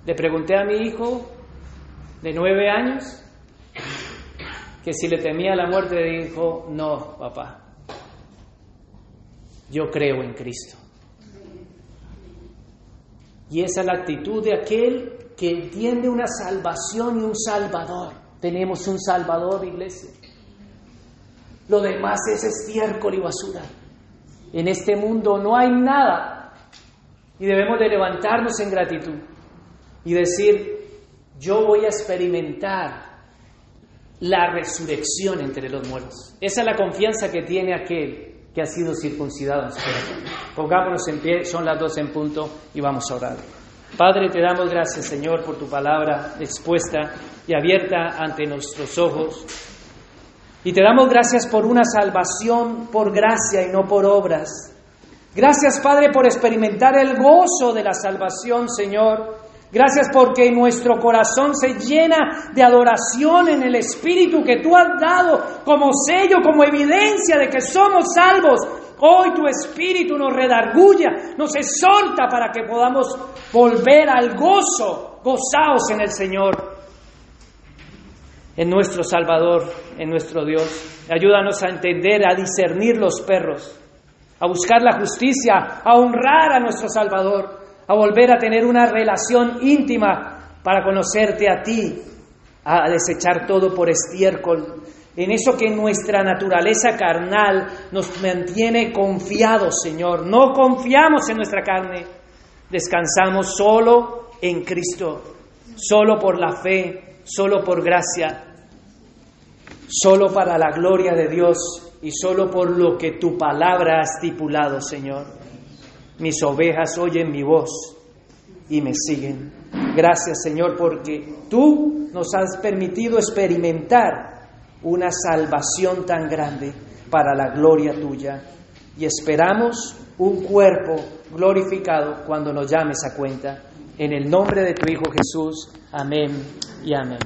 Le pregunté a mi hijo de nueve años que si le temía la muerte, dijo, no, papá, yo creo en Cristo. Y esa es la actitud de aquel que entiende una salvación y un salvador. Tenemos un salvador, iglesia. Lo demás es estiércol y basura. En este mundo no hay nada. Y debemos de levantarnos en gratitud y decir, yo voy a experimentar la resurrección entre los muertos. Esa es la confianza que tiene aquel que ha sido circuncidado en su. Pongámonos en pie, son las dos en punto y vamos a orar. Padre, te damos gracias, Señor, por tu palabra expuesta y abierta ante nuestros ojos. Y te damos gracias por una salvación por gracia y no por obras. Gracias, Padre, por experimentar el gozo de la salvación, Señor. Gracias porque nuestro corazón se llena de adoración en el Espíritu que tú has dado como sello, como evidencia de que somos salvos. Hoy tu Espíritu nos redarguya, nos exhorta para que podamos volver al gozo, gozaos en el Señor, en nuestro Salvador, en nuestro Dios. Ayúdanos a entender, a discernir los perros, a buscar la justicia, a honrar a nuestro Salvador a volver a tener una relación íntima para conocerte a ti, a desechar todo por estiércol, en eso que nuestra naturaleza carnal nos mantiene confiados, Señor. No confiamos en nuestra carne, descansamos solo en Cristo, solo por la fe, solo por gracia, solo para la gloria de Dios y solo por lo que tu palabra ha estipulado, Señor. Mis ovejas oyen mi voz y me siguen. Gracias Señor porque tú nos has permitido experimentar una salvación tan grande para la gloria tuya y esperamos un cuerpo glorificado cuando nos llames a cuenta. En el nombre de tu Hijo Jesús, amén y amén.